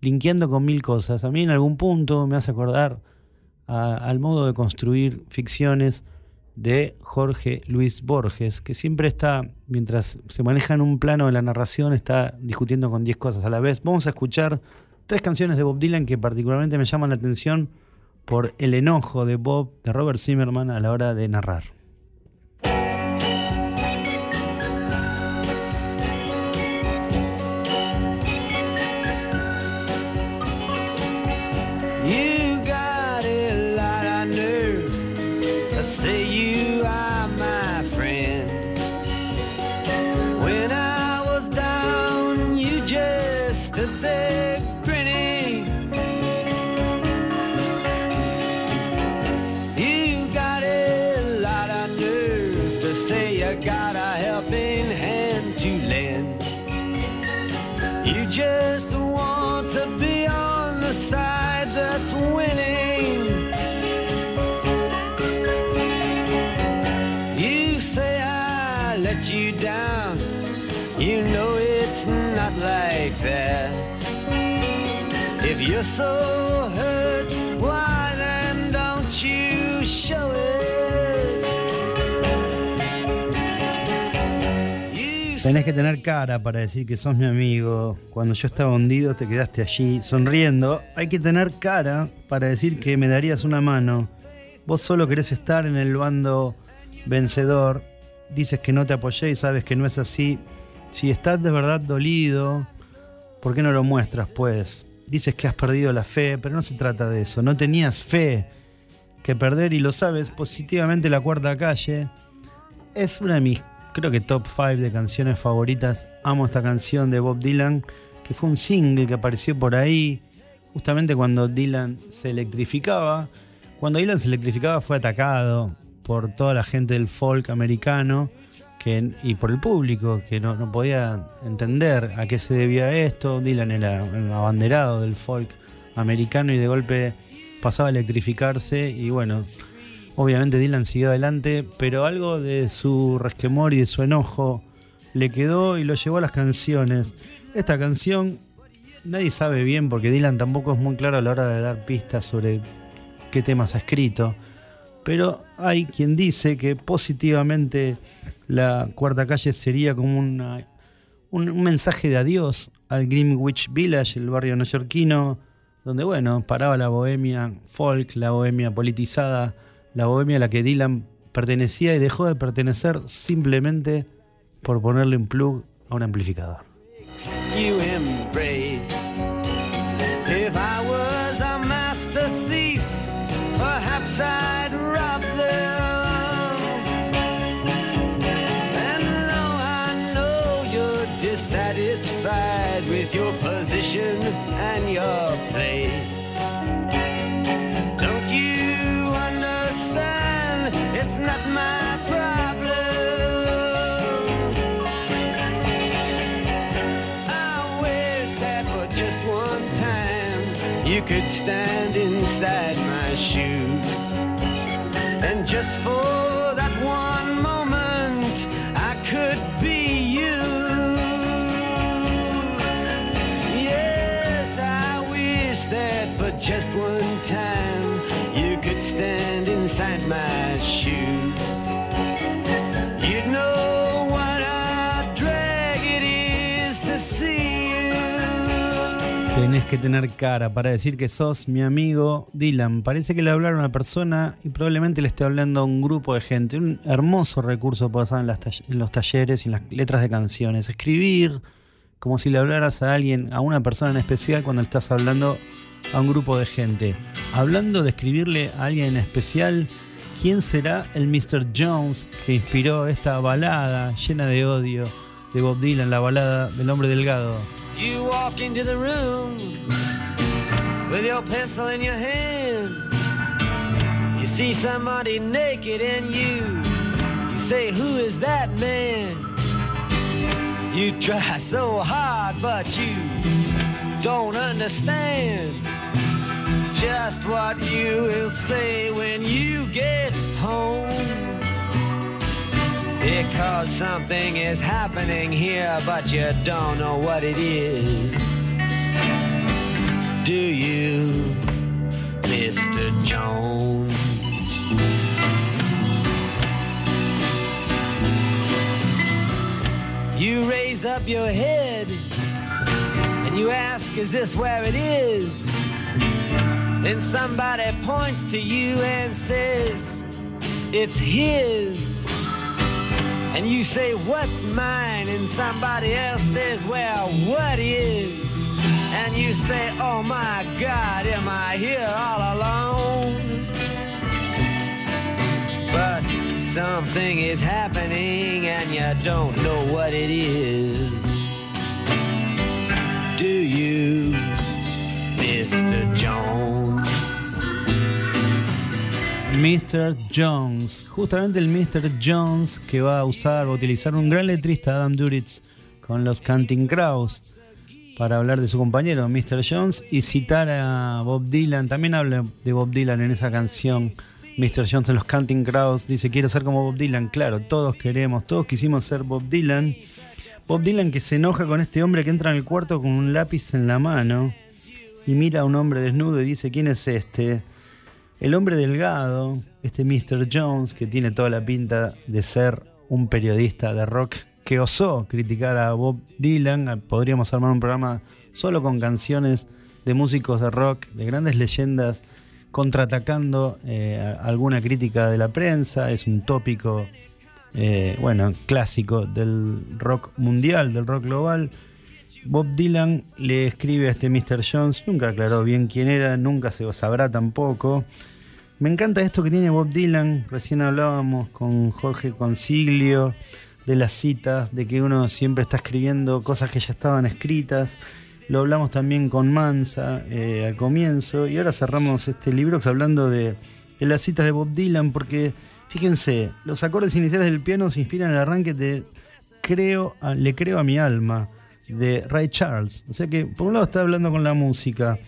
linkeando con mil cosas. A mí en algún punto me hace acordar al modo de construir ficciones de Jorge Luis Borges, que siempre está, mientras se maneja en un plano de la narración, está discutiendo con diez cosas a la vez. Vamos a escuchar tres canciones de Bob Dylan que particularmente me llaman la atención por el enojo de Bob, de Robert Zimmerman, a la hora de narrar. Tenés que tener cara para decir que sos mi amigo. Cuando yo estaba hundido te quedaste allí sonriendo. Hay que tener cara para decir que me darías una mano. Vos solo querés estar en el bando vencedor. Dices que no te apoyé y sabes que no es así. Si estás de verdad dolido, ¿por qué no lo muestras pues? Dices que has perdido la fe, pero no se trata de eso. No tenías fe que perder y lo sabes. Positivamente la cuarta calle es una de mis, creo que top 5 de canciones favoritas. Amo esta canción de Bob Dylan, que fue un single que apareció por ahí, justamente cuando Dylan se electrificaba. Cuando Dylan se electrificaba fue atacado por toda la gente del folk americano y por el público que no, podía entender a qué se debía esto. Dylan era un abanderado del folk americano y de golpe pasaba a electrificarse y bueno, obviamente Dylan siguió adelante, pero algo de su resquemor y de su enojo le quedó y lo llevó a las canciones. Esta canción nadie sabe bien porque Dylan tampoco es muy claro a la hora de dar pistas sobre qué temas ha escrito, pero hay quien dice que positivamente la cuarta calle sería como un, un, mensaje de adiós al Greenwich Village, el barrio neoyorquino, donde, bueno, paraba la bohemia folk, la bohemia politizada, la bohemia a la que Dylan pertenecía y dejó de pertenecer simplemente por ponerle un plug a un amplificador. Position and your place. Don't you understand? It's not my problem. I wish that for just one time you you could stand inside my shoes. And just for que tener cara para decir que sos mi amigo Dylan. Parece que le hablaron a una persona y probablemente le esté hablando a un grupo de gente. Un hermoso recurso usar en, las en los talleres y en las letras de canciones. Escribir como si le hablaras a alguien, a una persona en especial cuando estás hablando a un grupo de gente. Hablando de escribirle a alguien en especial, ¿quién será el Mr. Jones que inspiró esta balada llena de odio de Bob Dylan, la balada del hombre delgado? You walk into the room with your pencil in your hand. You see somebody naked and you you say who is that man? You try so hard but you don't understand just what you will say when you get home. Because something is happening here, but you don't know what it is. Do you, Mr. Jones? You raise up your head and you ask, Is this where it is? Then somebody points to you and says, It's his. And you say, What's mine? And somebody else says, Well, what is? And you say, Oh my God, am I here all alone? But something is happening and you don't know what it is. Do you, Mr. Jones? Mr. Jones, justamente el Mr. Jones que va a usar, va a utilizar un gran letrista, Adam Duritz, con los Canting Crows, para hablar de su compañero, Mr. Jones, y citar a Bob Dylan. También habla de Bob Dylan en esa canción. Mr. Jones en los Canting Crows dice: Quiero ser como Bob Dylan. Claro, todos queremos, todos quisimos ser Bob Dylan. Bob Dylan que se enoja con este hombre que entra en el cuarto con un lápiz en la mano y mira a un hombre desnudo y dice: ¿Quién es este? El hombre delgado, este Mr. Jones, que tiene toda la pinta de ser un periodista de rock que osó criticar a Bob Dylan, podríamos armar un programa solo con canciones de músicos de rock, de grandes leyendas, contraatacando eh, alguna crítica de la prensa, es un tópico, eh, bueno, clásico del rock mundial, del rock global. Bob Dylan le escribe a este Mr. Jones, nunca aclaró bien quién era, nunca se sabrá tampoco. Me encanta esto que tiene Bob Dylan, recién hablábamos con Jorge Consiglio de las citas, de que uno siempre está escribiendo cosas que ya estaban escritas. Lo hablamos también con Mansa eh, al comienzo y ahora cerramos este libro hablando de, de las citas de Bob Dylan porque fíjense, los acordes iniciales del piano se inspiran en el arranque de creo Le creo a mi alma de Ray Charles. O sea que por un lado está hablando con la música,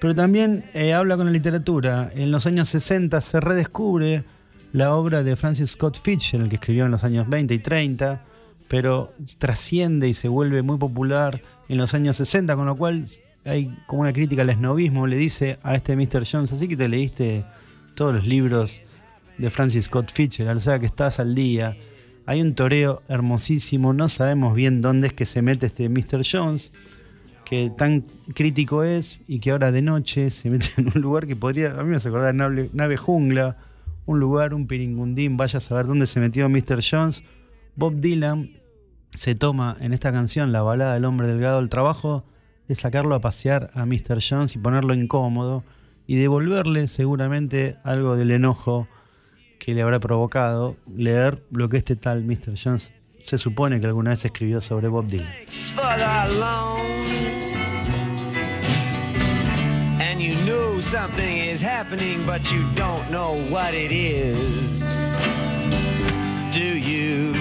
pero también eh, habla con la literatura. En los años 60 se redescubre la obra de Francis Scott Fitzgerald que escribió en los años 20 y 30, pero trasciende y se vuelve muy popular en los años 60, con lo cual hay como una crítica al esnovismo, le dice a este Mr. Jones, así que te leíste todos los libros de Francis Scott Fitzgerald, o sea que estás al día. Hay un toreo hermosísimo, no sabemos bien dónde es que se mete este Mr. Jones, que tan crítico es y que ahora de noche se mete en un lugar que podría, a mí me hace acordar nave, nave jungla, un lugar, un piringundín, vaya a saber dónde se metió Mr. Jones. Bob Dylan se toma en esta canción, la balada del hombre delgado, el trabajo de sacarlo a pasear a Mr. Jones y ponerlo incómodo y devolverle seguramente algo del enojo que le habrá provocado leer lo que este tal Mr. Jones se supone que alguna vez escribió sobre Bob Dylan. And you know something is happening, but you don't know what it is. Do you,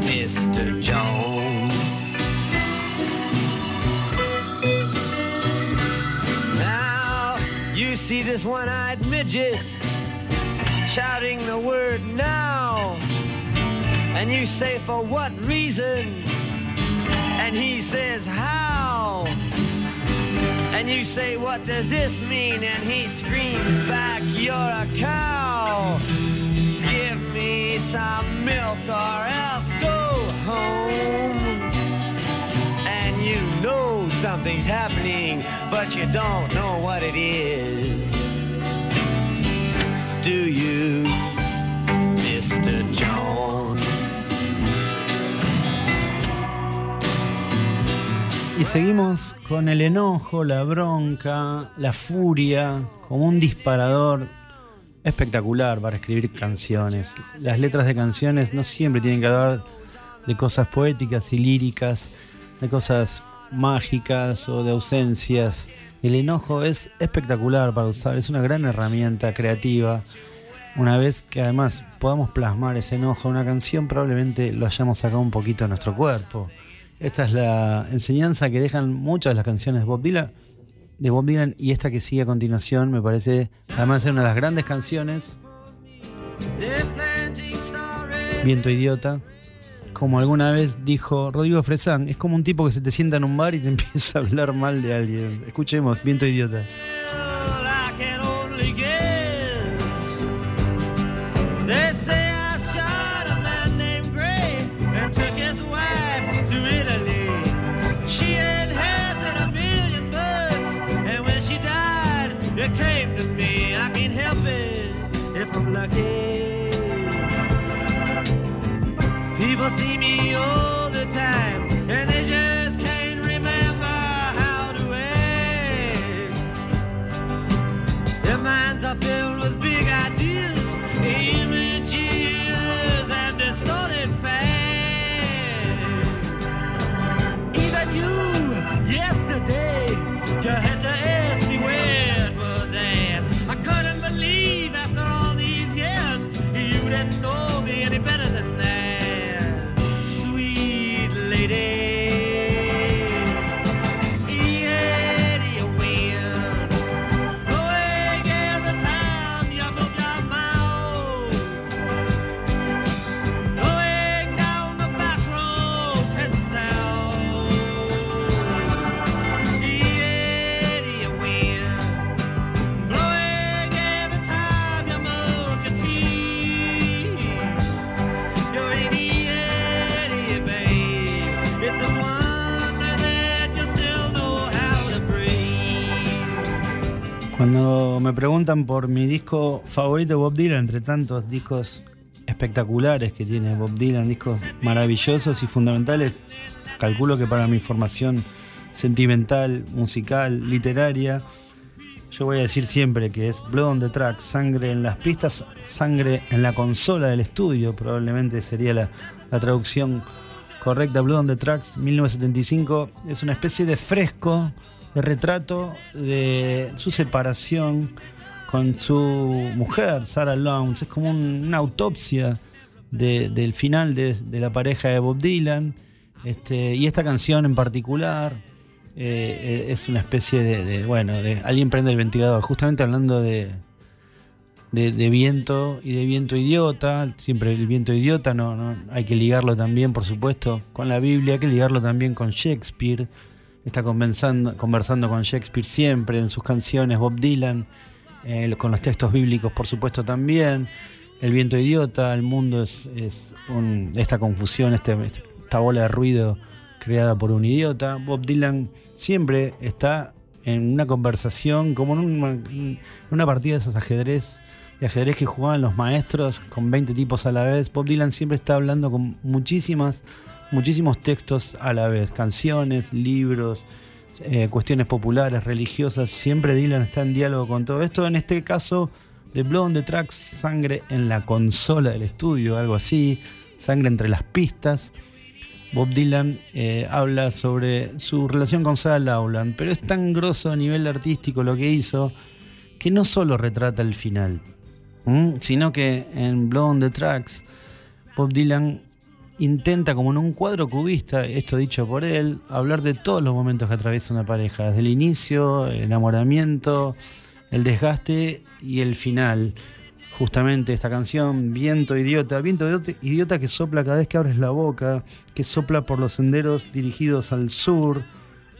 Mr. Jones? Now You see this one eyed midget shouting the word now. And you say, For what reason? And he says, How? And you say, What does this mean? And he screams back, You're a cow. Give me some milk or else go home. And you know something's happening, but you don't know what it is. Mr. Jones? Y seguimos con el enojo, la bronca, la furia, como un disparador espectacular para escribir canciones. Las letras de canciones no siempre tienen que hablar de cosas poéticas y líricas, de cosas mágicas o de ausencias. El enojo es espectacular para usar, es una gran herramienta creativa. Una vez que además podamos plasmar ese enojo en una canción, probablemente lo hayamos sacado un poquito de nuestro cuerpo. Esta es la enseñanza que dejan muchas de las canciones de Bob Dylan, de Bob Dylan y esta que sigue a continuación me parece además de ser una de las grandes canciones. Viento idiota. Como alguna vez dijo Rodrigo Fresán, es como un tipo que se te sienta en un bar y te *laughs* empieza a hablar mal de alguien. Escuchemos, Viento idiota. Me preguntan por mi disco favorito Bob Dylan, entre tantos discos espectaculares que tiene Bob Dylan, discos maravillosos y fundamentales, calculo que para mi formación sentimental, musical, literaria, yo voy a decir siempre que es Blood on the Track, sangre en las pistas, sangre en la consola del estudio, probablemente sería la, la traducción correcta. Blood on the Tracks, 1975, es una especie de fresco, de retrato de su separación con su mujer, Sarah Lowndes. Es como un- una autopsia de- del final de, la pareja de Bob Dylan. Este, y esta canción en particular eh, es una especie de, de, bueno, de alguien prende el ventilador, justamente hablando de, de, de viento y de viento idiota. Siempre el viento idiota no, no hay que ligarlo también, por supuesto, con la Biblia, hay que ligarlo también con Shakespeare. Está conversando, conversando con Shakespeare siempre en sus canciones, Bob Dylan, eh, con los textos bíblicos, por supuesto, también. El viento idiota, el mundo es, es un- esta confusión, este- esta bola de ruido creada por un idiota. Bob Dylan siempre está en una conversación, como en una, una partida de esos ajedrez, de ajedrez que jugaban los maestros con 20 tipos a la vez. Bob Dylan siempre está hablando con muchísimas, muchísimos textos a la vez, canciones, libros, eh, cuestiones populares, religiosas. Siempre Dylan está en diálogo con todo esto. En este caso, de Blood on the Tracks, sangre en la consola del estudio, algo así, sangre entre las pistas. Bob Dylan eh, habla sobre su relación con Sarah Lowland, pero es tan grosso a nivel artístico lo que hizo que no solo retrata el final, sino que en Blood on the Tracks, Bob Dylan intenta, como en un cuadro cubista, esto dicho por él, hablar de todos los momentos que atraviesa una pareja, desde el inicio, el enamoramiento, el desgaste y el final. Justamente esta canción, Viento Idiota, viento idiota- que sopla cada vez que abres la boca, que sopla por los senderos dirigidos al sur.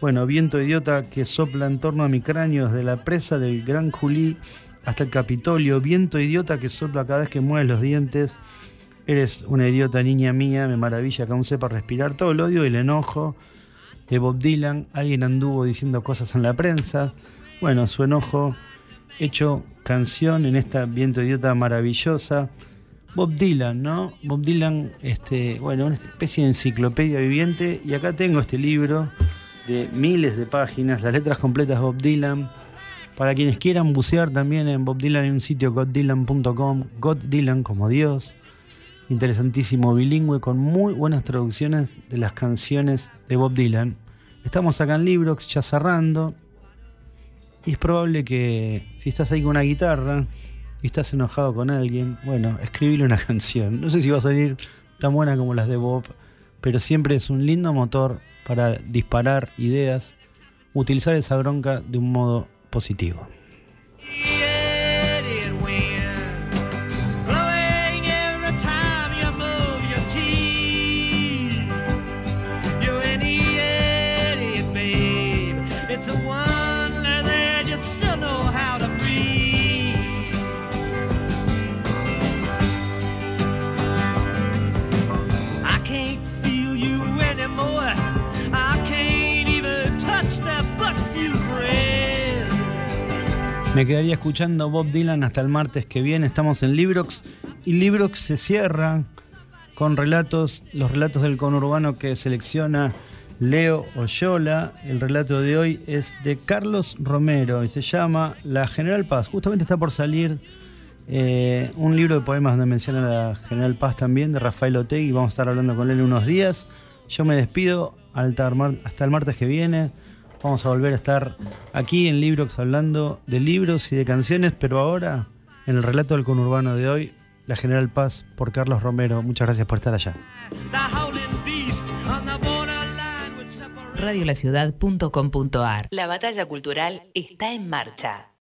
Bueno, viento idiota que sopla en torno a mi cráneo desde la presa del Gran Julí hasta el Capitolio. Viento idiota que sopla cada vez que mueves los dientes. Eres una idiota niña mía, me maravilla que aún sepa respirar todo el odio y el enojo de Bob Dylan. Alguien anduvo diciendo cosas en la prensa. Bueno, su enojo hecho canción en esta viento idiota maravillosa. Bob Dylan, ¿no? Bob Dylan, este, bueno, una especie de enciclopedia viviente. Y acá tengo este libro de miles de páginas, las letras completas de Bob Dylan. Para quienes quieran bucear también en Bob Dylan hay un sitio goddylan.com, God Dylan como Dios. Interesantísimo, bilingüe, con muy buenas traducciones de las canciones de Bob Dylan. Estamos acá en Librox ya cerrando. Y es probable que si estás ahí con una guitarra y estás enojado con alguien, bueno, escribile una *laughs* canción. No sé si va a salir tan buena como las de Bob, pero siempre es un lindo motor para disparar ideas, utilizar esa bronca de un modo positivo. Me quedaría escuchando Bob Dylan hasta el martes que viene. Estamos en Librox y Librox se cierra con relatos, los relatos del conurbano que selecciona Leo Oyola. El relato de hoy es de Carlos Romero y se llama La General Paz. Justamente está por salir eh, un libro de poemas donde menciona la General Paz también, de Rafael Otegui. Vamos a estar hablando con él unos días. Yo me despido hasta el mar- hasta el martes que viene. Vamos a volver a estar aquí en Librox hablando de libros y de canciones, pero ahora en el relato del conurbano de hoy, La General Paz por Carlos Romero. Muchas gracias por estar allá. Radiolaciudad.com.ar La batalla cultural está en marcha.